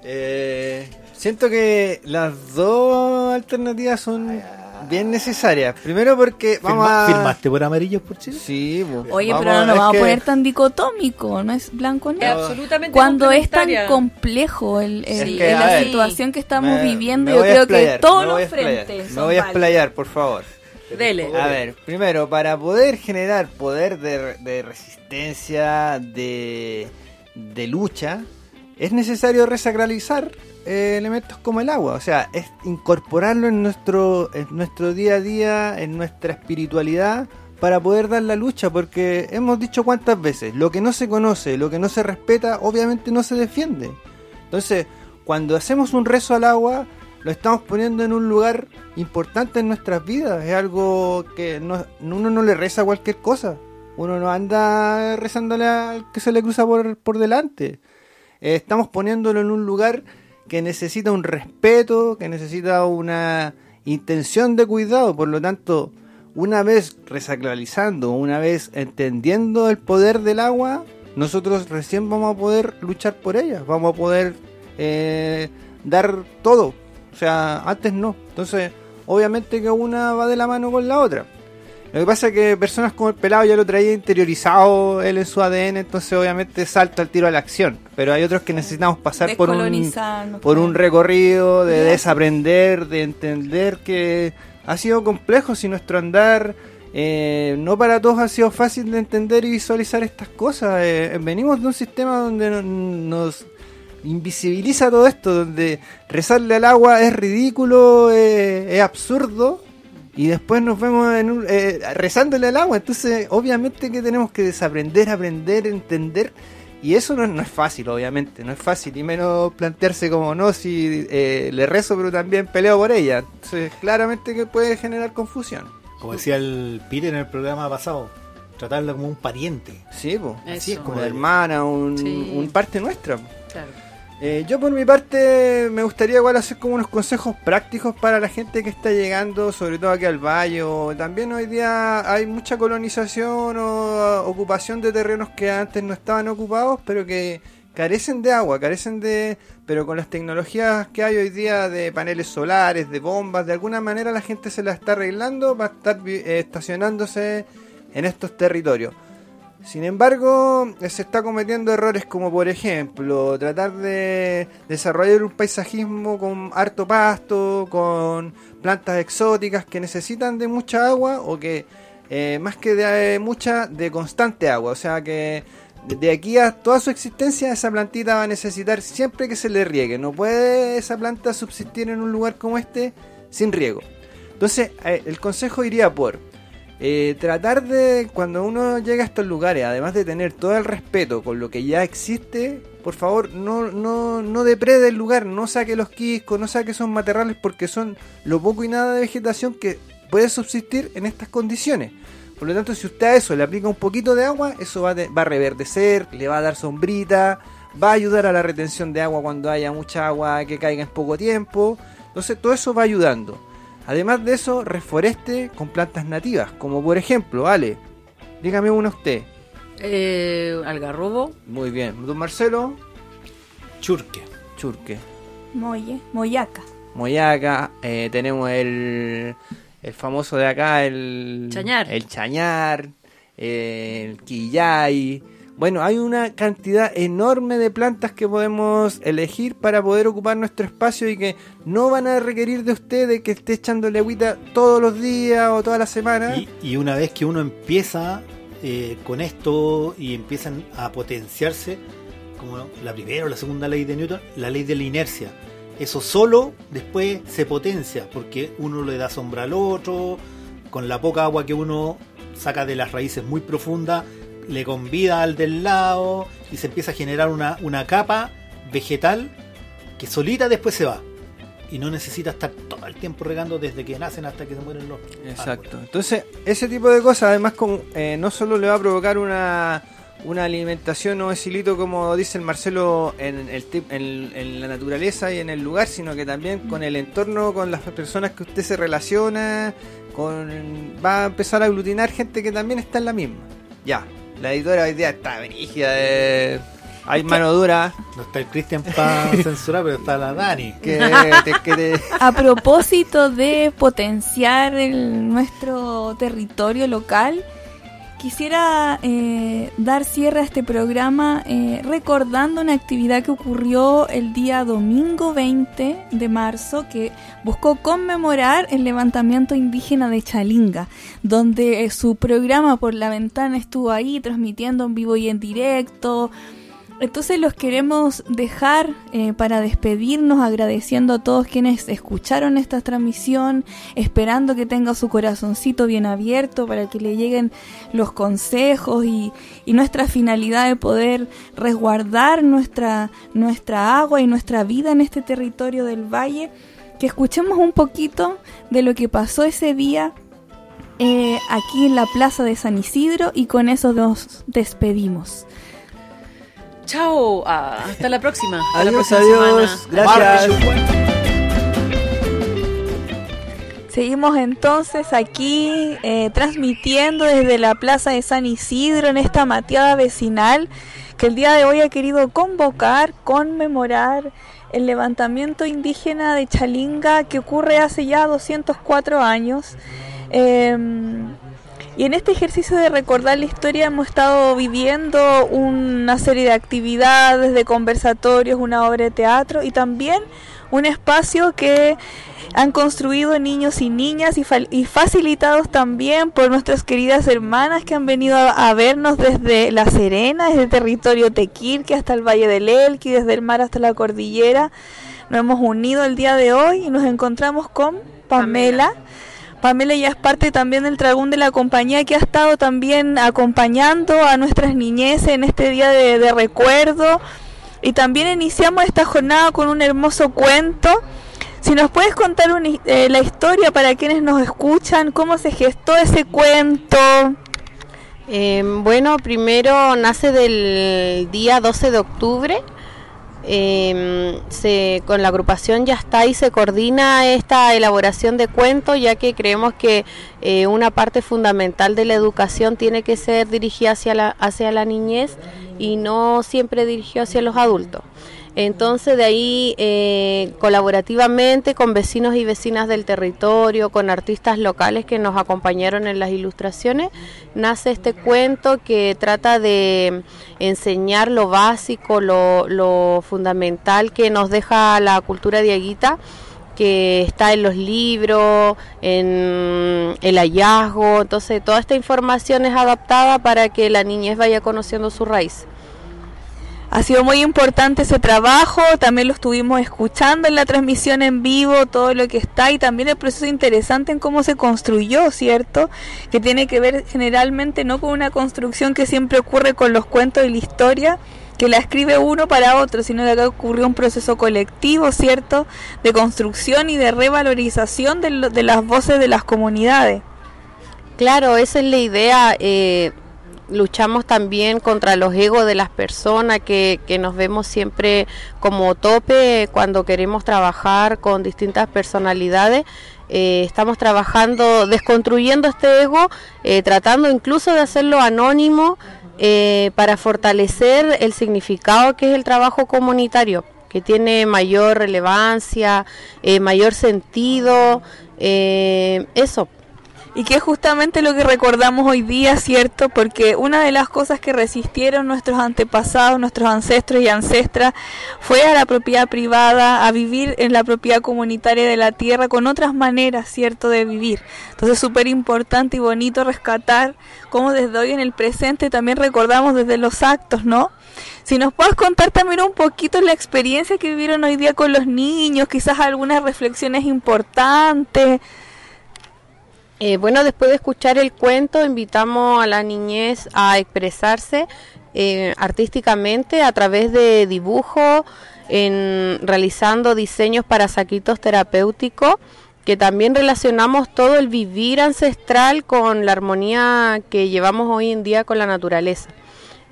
Eh, siento que las dos alternativas son bien necesarias. Primero porque vamos Firma- a... ¿Firmaste por amarillos por Chile? Sí, pues, Oye, vamos pero no nos vamos que- a poner tan dicotómico, no es blanco negro. absolutamente Cuando es tan complejo el, el- Es que, el- a la ver, situación que estamos me- viviendo, me yo creo que explayar, todos voy a los explayar, frentes Me voy a explayar, por favor. Dele. A ver, primero, para poder generar poder de, de resistencia, de, de lucha, es necesario resacralizar eh, elementos como el agua. O sea, es incorporarlo en nuestro, en nuestro día a día, en nuestra espiritualidad, para poder dar la lucha. Porque hemos dicho cuántas veces, lo que no se conoce, lo que no se respeta, obviamente no se defiende. Entonces, cuando hacemos un rezo al agua, lo estamos poniendo en un lugar importante en nuestras vidas. Es algo que no, uno no le reza cualquier cosa. Uno no anda rezándole al que se le cruza por, por delante. Eh, estamos poniéndolo en un lugar que necesita un respeto, que necesita una intención de cuidado. Por lo tanto, una vez resacralizando, una vez entendiendo el poder del agua, nosotros recién vamos a poder luchar por ella. Vamos a poder eh, dar todo. O sea, antes no. Entonces, obviamente que una va de la mano con la otra. Lo que pasa es que personas como el pelado ya lo traía interiorizado él en su ADN, entonces obviamente salta al tiro a la acción. Pero hay otros que necesitamos pasar por un, por un recorrido de desaprender, de entender que ha sido complejo si nuestro andar eh, no para todos ha sido fácil de entender y visualizar estas cosas. Eh, venimos de un sistema donde no- nos invisibiliza todo esto, donde rezarle al agua es ridículo, eh, es absurdo, y después nos vemos en un- eh, rezándole al agua. Entonces, obviamente que tenemos que desaprender, aprender, entender. Y eso no, no es fácil, obviamente, no es fácil, y menos plantearse como no, si eh, le rezo, pero también peleo por ella. Entonces, claramente que puede generar confusión. Como decía el Peter en el programa pasado, tratarla como un pariente. Sí, pues, Así es como una hermana, un, Sí. un parte nuestra. Claro. Eh, yo por mi parte me gustaría igual hacer como unos consejos prácticos para la gente que está llegando, sobre todo aquí al valle. También hoy día hay mucha colonización o ocupación de terrenos que antes no estaban ocupados, pero que carecen de agua, carecen de... Pero con las tecnologías que hay hoy día de paneles solares, de bombas, de alguna manera la gente se la está arreglando para estar eh, estacionándose en estos territorios. Sin embargo, se está cometiendo errores como por ejemplo tratar de desarrollar un paisajismo con harto pasto, con plantas exóticas que necesitan de mucha agua o que eh, más que de eh, mucha, de constante agua. O sea que de aquí a toda su existencia esa plantita va a necesitar siempre que se le riegue. No puede esa planta subsistir en un lugar como este sin riego. Entonces eh, el consejo iría por eh, tratar de, cuando uno llega a estos lugares, además de tener todo el respeto con lo que ya existe, por favor, no, no, no deprede el lugar, no saque los quiscos, no saque esos matorrales porque son lo poco y nada de vegetación que puede subsistir en estas condiciones. Por lo tanto, si usted a eso le aplica un poquito de agua, eso va, va a reverdecer, le va a dar sombrita, va a ayudar a la retención de agua cuando haya mucha agua que caiga en poco tiempo. Entonces, todo eso va ayudando. Además de eso, reforeste con plantas nativas, como por ejemplo, Ale, dígame una usted. Eh, algarrobo. Muy bien, don Marcelo, Churque. Churque. Molle, Moyaca. Moyaca, eh, tenemos el, el famoso de acá, el Chañar. el chañar, el quillay. Bueno, hay una cantidad enorme de plantas que podemos elegir para poder ocupar nuestro espacio y que no van a requerir de usted de que esté echándole agüita todos los días o toda la semana. Y, y una vez que uno empieza eh, con esto y empiezan a potenciarse, como la primera o la segunda ley de Newton, la ley de la inercia. Eso solo después se potencia porque uno le da sombra al otro, con la poca agua que uno saca de las raíces muy profundas, le convida al del lado y se empieza a generar una, una capa vegetal que solita después se va. Y no necesita estar todo el tiempo regando desde que nacen hasta que se mueren los Exacto. Entonces, ese tipo de cosas, además, con, eh, no solo le va a provocar una, una alimentación o exilito, como dice el Marcelo, en, el en, en la naturaleza y en el lugar, sino que también con el entorno, con las personas que usted se relaciona, con va a empezar a aglutinar gente que también está en la misma. Ya, la editora hoy día está brígida de... Hay mano dura. No está el Cristian para censurar, pero está la Dani. Que te- que te- A propósito de potenciar el- nuestro territorio local, quisiera eh, dar cierre a este programa eh, recordando una actividad que ocurrió el día domingo 20 de marzo que buscó conmemorar el levantamiento indígena de Chalinga, donde eh, su programa por la ventana estuvo ahí transmitiendo en vivo y en directo. Entonces los queremos dejar eh, para despedirnos agradeciendo a todos quienes escucharon esta transmisión, esperando que tenga su corazoncito bien abierto para que le lleguen los consejos y, nuestra finalidad de poder resguardar nuestra, nuestra agua y nuestra vida en este territorio del valle. Que escuchemos un poquito de lo que pasó ese día eh, aquí en la plaza de San Isidro y con eso nos despedimos. Chao, ah, hasta la próxima. Hasta la Adiós, próxima adiós. semana. Gracias. Seguimos entonces aquí eh, transmitiendo desde la Plaza de San Isidro en esta mateada vecinal que el día de hoy ha querido convocar, conmemorar el levantamiento indígena de Chalinga que ocurre hace ya 204 años. Em, y en este ejercicio de recordar la historia hemos estado viviendo una serie de actividades, de conversatorios, una obra de teatro y también un espacio que han construido niños y niñas y, facilitados también por nuestras queridas hermanas que han venido a, vernos desde La Serena, desde el territorio Tequirque hasta el Valle del Elqui, desde el mar hasta la cordillera. Nos hemos unido el día de hoy y nos encontramos con. Pamela ya es parte también del dragón de la compañía que ha estado también acompañando a nuestras niñeces en este día de, recuerdo. Y también iniciamos esta jornada con un hermoso cuento. Si nos puedes contar una eh, la historia para quienes nos escuchan, cómo se gestó ese cuento. Eh, bueno, primero nace del día 12 de octubre. Eh, se, con la agrupación Ya está y se coordina esta elaboración de cuentos, ya que creemos que eh, una parte fundamental de la educación tiene que ser dirigida hacia la, hacia la niñez y no siempre dirigida hacia los adultos. Entonces de ahí eh, colaborativamente con vecinos y vecinas del territorio, con artistas locales que nos acompañaron en las ilustraciones, nace este cuento que trata de enseñar lo básico, lo, lo fundamental que nos deja la cultura diaguita que está en los libros, en el hallazgo, entonces toda esta información es adaptada para que la niñez vaya conociendo su raíz. Ha sido muy importante ese trabajo, también lo estuvimos escuchando en la transmisión en vivo, todo lo que está y también el proceso interesante en cómo se construyó, ¿cierto? Que tiene que ver generalmente no con una construcción que siempre ocurre con los cuentos y la historia, que la escribe uno para otro, sino que acá ocurrió un proceso colectivo, ¿cierto? De construcción y de revalorización de, lo- de las voces de las comunidades. Claro, esa es la idea. eh, luchamos también contra los egos de las personas que, que nos vemos siempre como tope cuando queremos trabajar con distintas personalidades. Eh, estamos trabajando, desconstruyendo este ego, eh, tratando incluso de hacerlo anónimo eh, para fortalecer el significado que es el trabajo comunitario que tiene mayor relevancia, mayor sentido, eso. Y que es justamente lo que recordamos hoy día, ¿cierto? Porque una de las cosas que resistieron nuestros antepasados, nuestros ancestros y ancestras, fue a la propiedad privada, a vivir en la propiedad comunitaria de la tierra con otras maneras, ¿cierto?, de vivir. Entonces es súper importante y bonito rescatar cómo desde hoy en el presente también recordamos desde los actos, ¿no? Si nos puedes contar también un poquito la experiencia que vivieron hoy día con los niños, quizás algunas reflexiones importantes. Eh, bueno, después de escuchar el cuento, invitamos a la niñez a expresarse eh, artísticamente a través de dibujo, en, realizando diseños para saquitos terapéuticos, que también relacionamos todo el vivir ancestral con la armonía que llevamos hoy en día con la naturaleza.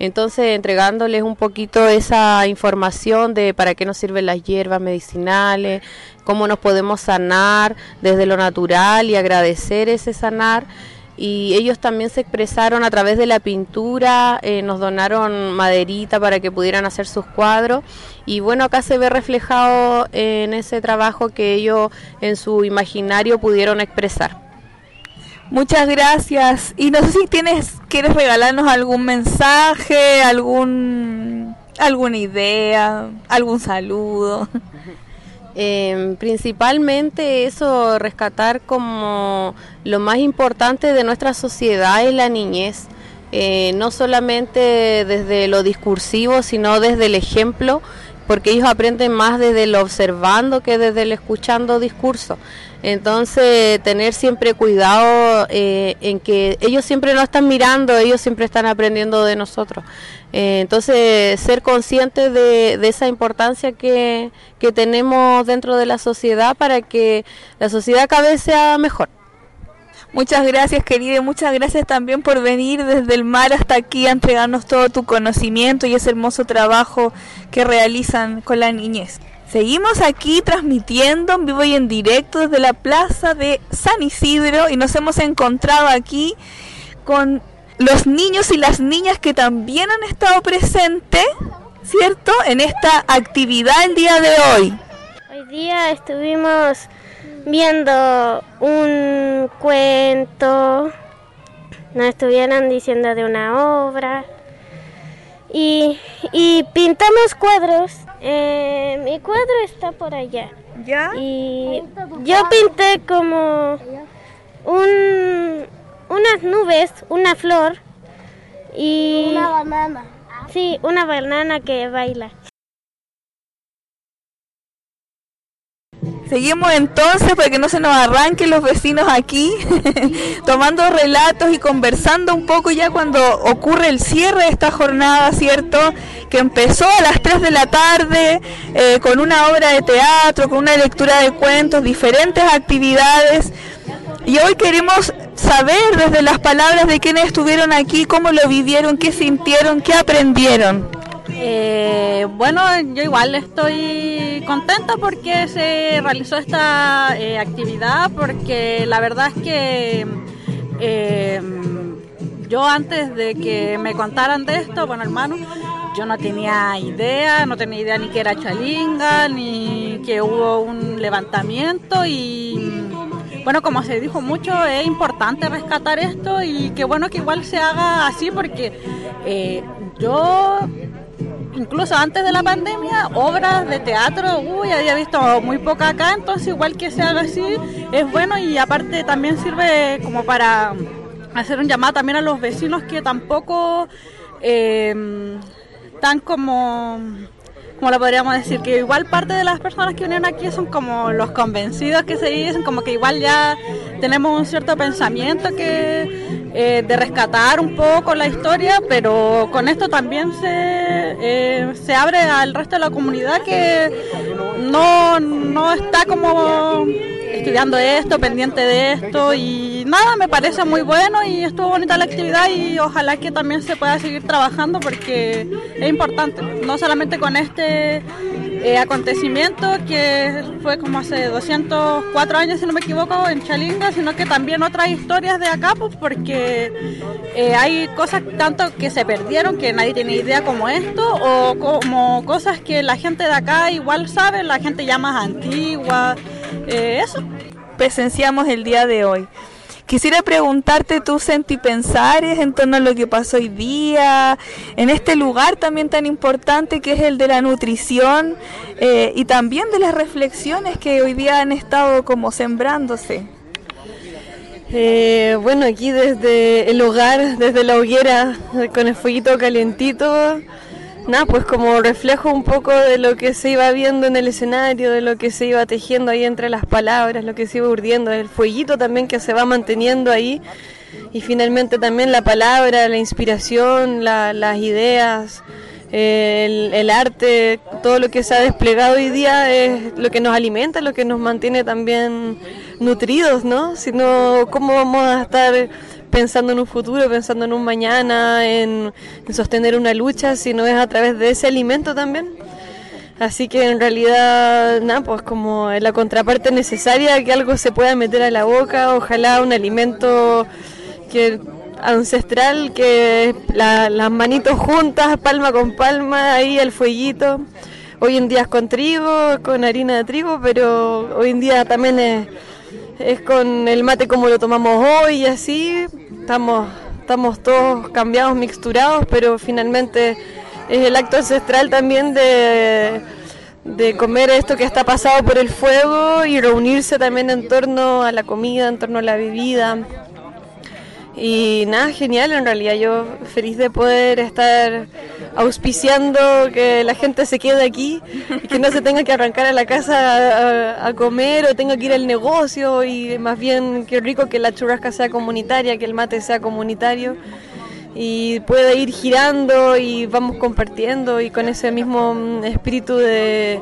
Entonces, entregándoles un poquito esa información de para qué nos sirven las hierbas medicinales, cómo nos podemos sanar desde lo natural y agradecer ese sanar. Y ellos también se expresaron a través de la pintura, eh, nos donaron maderita para que pudieran hacer sus cuadros. Y bueno, acá se ve reflejado en ese trabajo que ellos en su imaginario pudieron expresar. Muchas gracias. Y no sé si tienes, quieres regalarnos algún mensaje, algún, alguna idea, algún saludo. Eh, principalmente eso, rescatar como lo más importante de nuestra sociedad es la niñez. Eh, no solamente desde lo discursivo, sino desde el ejemplo, porque ellos aprenden más desde lo observando que desde el escuchando discurso. Entonces, tener siempre cuidado eh, en que ellos siempre no están mirando, ellos siempre están aprendiendo de nosotros. Eh, entonces, ser conscientes de, de, esa importancia que, que tenemos dentro de la sociedad para que la sociedad cada vez sea mejor. Muchas gracias, querida, y muchas gracias también por venir desde el mar hasta aquí a entregarnos todo tu conocimiento y ese hermoso trabajo que realizan con la niñez. Seguimos aquí transmitiendo en vivo y en directo desde la plaza de San Isidro y nos hemos encontrado aquí con los niños y las niñas que también han estado presentes, ¿cierto? En esta actividad el día de hoy. Hoy día estuvimos viendo un cuento, nos estuvieron diciendo de una obra y, y pintamos cuadros. Eh, mi cuadro está por allá. ¿Ya? Y yo pinté como un, unas nubes, una flor y... Una banana. Sí, una banana que baila. Seguimos entonces para que no se nos arranquen los vecinos aquí, tomando relatos y conversando un poco ya cuando ocurre el cierre de esta jornada, ¿cierto? Que empezó a las 3 de la tarde eh, con una obra de teatro, con una lectura de cuentos, diferentes actividades. Y hoy queremos saber desde las palabras de quienes estuvieron aquí, cómo lo vivieron, qué sintieron, qué aprendieron. Eh, bueno, yo igual estoy contenta porque se realizó esta eh, actividad, porque la verdad es que eh, yo antes de que me contaran de esto, bueno hermano, yo no tenía idea, no tenía idea ni que era chalinga, ni que hubo un levantamiento y bueno, como se dijo mucho, es importante rescatar esto y qué bueno que igual se haga así porque yo incluso antes de la pandemia, obras de teatro, uy, había visto muy poca acá, entonces igual que se haga así es bueno y aparte también sirve como para hacer un llamado también a los vecinos que tampoco eh, están como como lo podríamos decir, que igual parte de las personas que vienen aquí son como los convencidos que se dicen, como que igual ya tenemos un cierto pensamiento que eh, de rescatar un poco la historia, pero con esto también se, eh, se abre al resto de la comunidad que no, no está como estudiando esto, pendiente de esto y nada, me parece muy bueno y estuvo bonita la actividad y ojalá que también se pueda seguir trabajando porque es importante, no solamente con este eh, acontecimiento que fue como hace 204 años, si no me equivoco, en Chalinga, sino que también otras historias de acá, pues porque eh, hay cosas tanto que se perdieron, que nadie tiene idea como esto, o como cosas que la gente de acá igual sabe, la gente ya más antigua, eh, eso. Presenciamos el día de hoy. Quisiera preguntarte tus sentipensares en torno a lo que pasó hoy día, en este lugar también tan importante que es el de la nutrición eh, y también de las reflexiones que hoy día han estado como sembrándose. Eh, bueno, aquí desde el hogar, desde la hoguera, con el fueguito calentito, nada, pues como reflejo un poco de lo que se iba viendo en el escenario, de lo que se iba tejiendo ahí entre las palabras, lo que se iba urdiendo, el fueguito también que se va manteniendo ahí y finalmente también la palabra, la inspiración, las ideas, el, el, arte, todo lo que se ha desplegado hoy día es lo que nos alimenta, lo que nos mantiene también nutridos, ¿no? Si no, ¿cómo vamos a estar pensando en un futuro, pensando en un mañana, en, sostener una lucha, si no es a través de ese alimento también. Así que en realidad, nada, pues como la contraparte necesaria que algo se pueda meter a la boca, ojalá un alimento que ancestral, que las manitos juntas, palma con palma, ahí el fueguito. Hoy en día es con trigo, con harina de trigo, pero hoy en día también es es con el mate como lo tomamos hoy y así. Estamos, estamos todos cambiados, mixturados, pero finalmente es el acto ancestral también de, de comer esto que está pasado por el fuego y reunirse también en torno a la comida, en torno a la bebida. Y nada, genial en realidad. Yo feliz de poder estar auspiciando que la gente se quede aquí y que no se tenga que arrancar a la casa a, comer o tenga que ir al negocio y más bien qué rico que la churrasca sea comunitaria, que el mate sea comunitario y pueda ir girando y vamos compartiendo y con ese mismo espíritu de,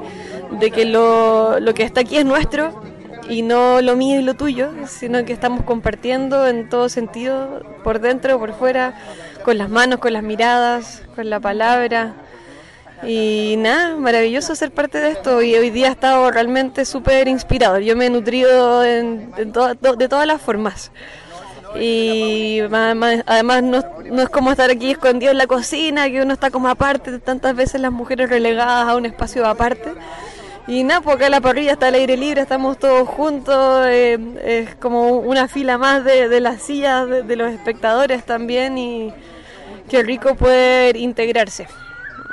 de que lo, lo que está aquí es nuestro y no lo mío y lo tuyo, sino que estamos compartiendo en todo sentido, por dentro, por fuera, con las manos, con las miradas, con la palabra. Y nada, maravilloso ser parte de esto y hoy día he estado realmente súper inspirado. Yo me he nutrido en, de todas las formas. Y además, no, no, es como estar aquí escondido en la cocina, que uno está como aparte, tantas veces las mujeres relegadas a un espacio aparte y nada, porque acá la parrilla está al aire libre, estamos todos juntos, eh, es como una fila más de, las sillas de, los espectadores también y qué rico poder integrarse,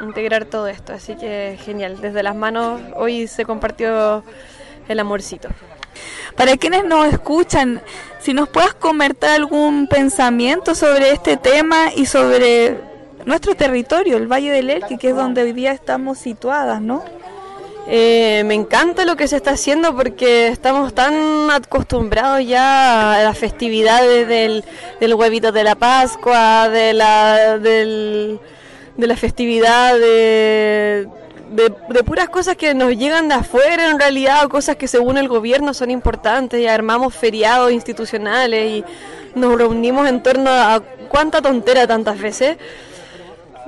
integrar todo esto, así que genial, desde las manos hoy se compartió el amorcito. Para quienes nos escuchan, si nos puedas comentar algún pensamiento sobre este tema y sobre nuestro territorio, el Valle del Elqui, que es donde hoy día estamos situadas, ¿no? Eh, me encanta lo que se está haciendo porque estamos tan acostumbrados ya a las festividades del, del huevito de la Pascua, de la, del, de la festividad de, puras cosas que nos llegan de afuera en realidad, o cosas que según el gobierno son importantes y armamos feriados institucionales y nos reunimos en torno a cuánta tontera tantas veces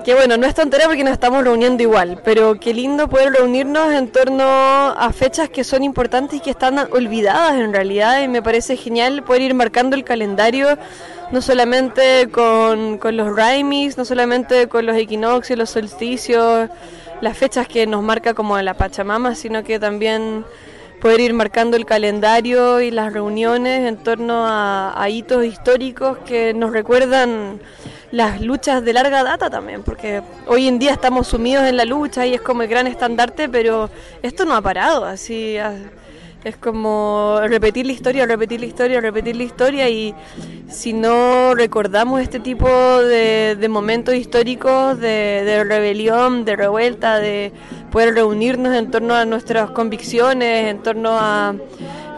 que bueno, no es tontería porque nos estamos reuniendo igual, pero qué lindo poder reunirnos en torno a fechas que son importantes y que están olvidadas en realidad y me parece genial poder ir marcando el calendario no solamente con, con los Raimis, no solamente con los equinoccios, los solsticios, las fechas que nos marca como la Pachamama, sino que también poder ir marcando el calendario y las reuniones en torno a, a hitos históricos que nos recuerdan las luchas de larga data también, porque hoy en día estamos sumidos en la lucha y es como el gran estandarte, pero esto no ha parado, así es como repetir la historia, repetir la historia, repetir la historia y si no recordamos este tipo de, momentos históricos de, rebelión, de revuelta, de poder reunirnos en torno a nuestras convicciones, en torno a,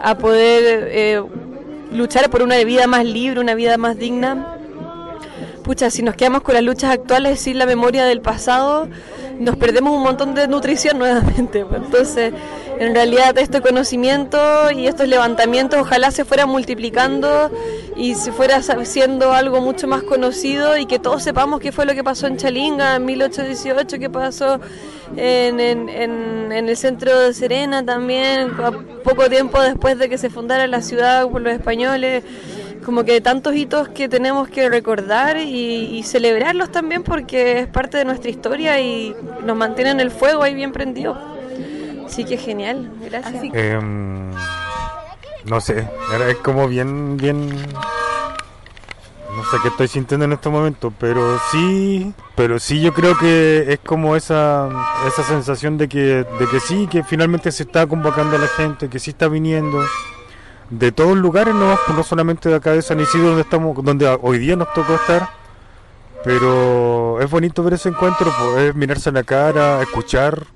a poder eh, luchar por una vida más libre, una vida más digna, pucha, si nos quedamos con las luchas actuales sin la memoria del pasado, nos perdemos un montón de nutrición nuevamente. Entonces, en realidad este conocimiento y estos levantamientos ojalá se fueran multiplicando y se fuera haciendo algo mucho más conocido y que todos sepamos qué fue lo que pasó en Chalinga en 1818, qué pasó en, en, en, en el centro de Serena también, poco tiempo después de que se fundara la ciudad por los españoles como que tantos hitos que tenemos que recordar y, y celebrarlos también porque es parte de nuestra historia y nos mantienen el fuego ahí bien prendido. Así que genial, gracias. Em, no sé, era- es como bien, bien... No sé qué estoy sintiendo en este momento, pero sí, pero sí yo creo que es como esa, esa sensación de que, de que sí, que finalmente se está convocando a la gente, que sí está viniendo de todos lugares, no, no solamente de acá de San Isidro donde estamos, donde hoy día nos tocó estar, pero es bonito ver ese encuentro, poder mirarse a la cara, escuchar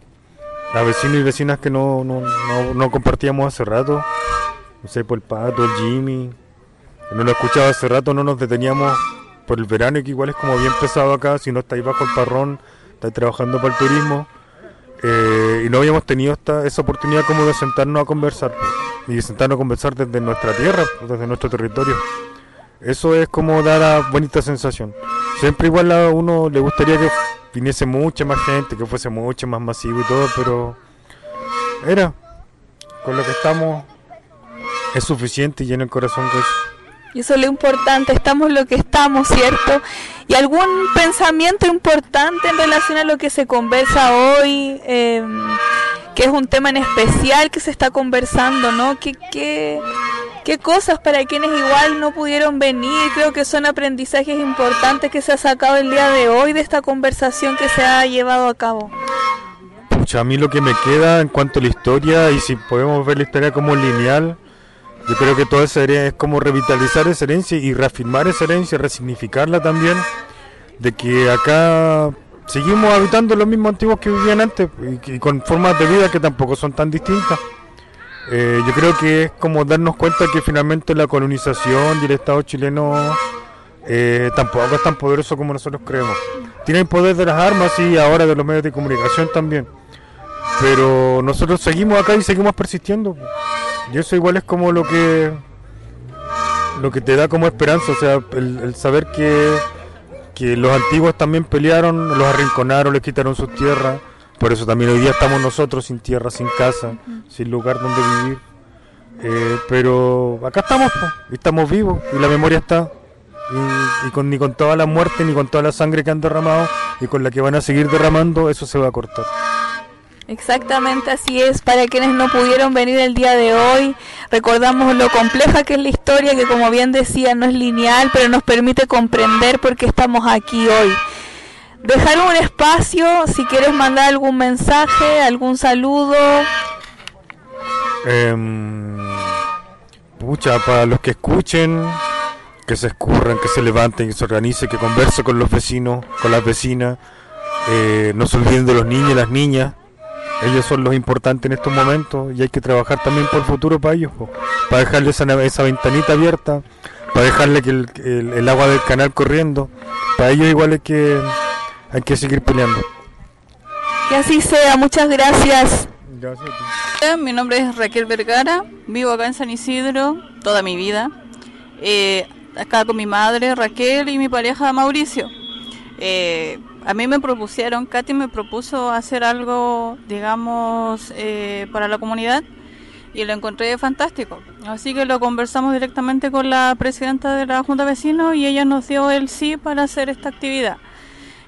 a vecinos y vecinas que no, no, no, no compartíamos hace rato, no sé, por el Pato, el Jimmy, no lo escuchaba hace rato, no nos deteníamos por el verano, que igual es como bien pesado acá, si no estáis bajo el parrón, estáis trabajando para el turismo, eh, y no habíamos tenido esta, esa oportunidad como de sentarnos a conversar, y sentarnos a conversar desde nuestra tierra, po, desde nuestro territorio. Eso es como dar a bonita sensación. Siempre igual a uno le gustaría que viniese mucha más gente, que fuese mucho más masivo y todo, pero era, con lo que estamos, es suficiente y llena el corazón eso. Y eso es lo importante, estamos lo que estamos, ¿cierto? ¿Y algún pensamiento importante en relación a lo que se conversa hoy? eh, que es un tema en especial que se está conversando, ¿no? ¿Qué, qué, qué cosas para quienes igual no pudieron venir? Creo que son aprendizajes importantes que se ha sacado el día de hoy de esta conversación que se ha llevado a cabo. Pucha, a mí lo que me queda en cuanto a la historia, y si podemos ver la historia como lineal, yo creo que toda esa herencia es como revitalizar esa herencia y reafirmar esa herencia, resignificarla también, de que acá seguimos habitando los mismos antiguos que vivían antes y, con formas de vida que tampoco son tan distintas. Eh, yo creo que es como darnos cuenta que finalmente la colonización y el Estado chileno eh, tampoco es tan poderoso como nosotros creemos. Tiene el poder de las armas y ahora de los medios de comunicación también. Pero nosotros seguimos acá y seguimos persistiendo. Y eso igual es como lo que lo que te da como esperanza, o sea, el, el saber que, que los antiguos también pelearon, los arrinconaron, les quitaron sus tierras. Por eso también hoy día estamos nosotros sin tierra, sin casa, sin lugar donde vivir. Eh, pero acá estamos, po, y estamos vivos, y la memoria está. Y, y con, ni con toda la muerte, ni con toda la sangre que han derramado, y con la que van a seguir derramando, eso se va a cortar. Exactamente así es. Para quienes no pudieron venir el día de hoy, recordamos lo compleja que es la historia, que como bien decía, no es lineal, pero nos permite comprender por qué estamos aquí hoy. Dejar un espacio, si quieres mandar algún mensaje, algún saludo. Pucha, para los que escuchen, que se escurran, que se levanten, que se organicen, que conversen con los vecinos, con las vecinas. Eh, no se olviden de los niños y las niñas. Ellos son los importantes en estos momentos y hay que trabajar también por el futuro para ellos, po. para dejarles esa, esa ventanita abierta, para dejarle que el, el- el agua del canal corriendo. Para ellos igual hay que, hay que seguir peleando. Que así sea. Muchas gracias. Mi nombre es Raquel Vergara, vivo acá en San Isidro toda mi vida. Eh, acá con mi madre Raquel y mi pareja Mauricio. Eh, a mí me propusieron, Katy me propuso hacer algo, digamos, eh, para la comunidad y lo encontré fantástico. Así que lo conversamos directamente con la presidenta de la Junta Vecinos y ella nos dio el sí para hacer esta actividad.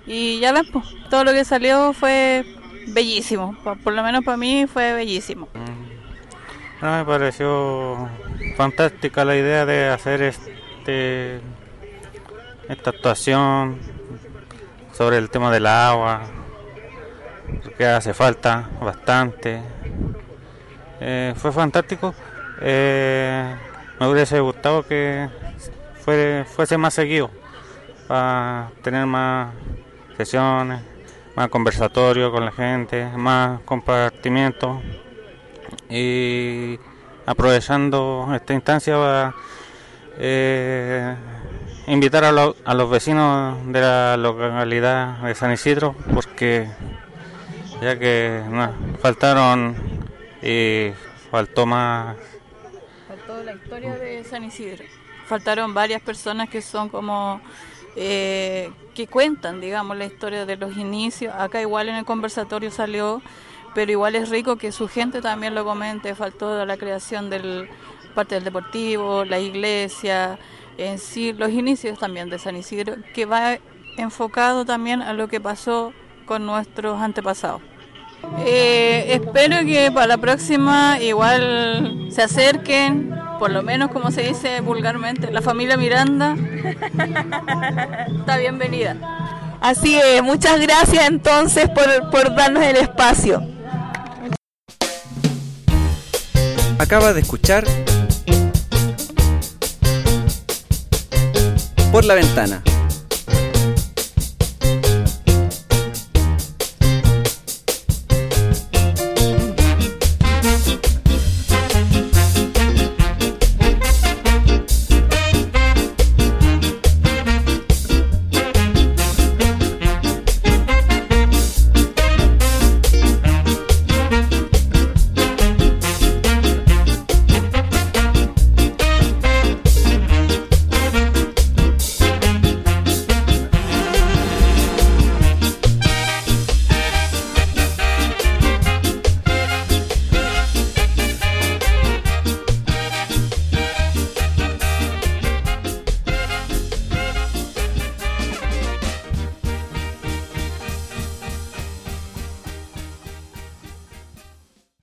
Y ya ven, pues, todo lo que salió fue bellísimo. Por lo menos para mí fue bellísimo. No, me pareció fantástica la idea de hacer este esta actuación sobre el tema del agua, porque hace falta bastante. Eh, fue fantástico. Eh, me hubiese gustado que fuese más seguido para tener más sesiones, más conversatorio con la gente, más compartimiento y aprovechando esta instancia para eh, invitar a, lo- a los vecinos de la localidad de San Isidro porque ya que faltaron y faltó más Faltó la historia de San Isidro. Faltaron varias personas que son como eh, que cuentan, digamos, la historia de los inicios. Acá igual en el conversatorio salió, pero igual es rico que su gente también lo comente. Faltó la creación del parte del deportivo, la iglesia, en sí, los inicios también de San Isidro, que va enfocado también a lo que pasó con nuestros antepasados. Eh, espero que para la próxima igual se acerquen, por lo menos como se dice vulgarmente, la familia Miranda está bienvenida. Así es, muchas gracias entonces por, por darnos el espacio. Acaba de escuchar Por la Ventana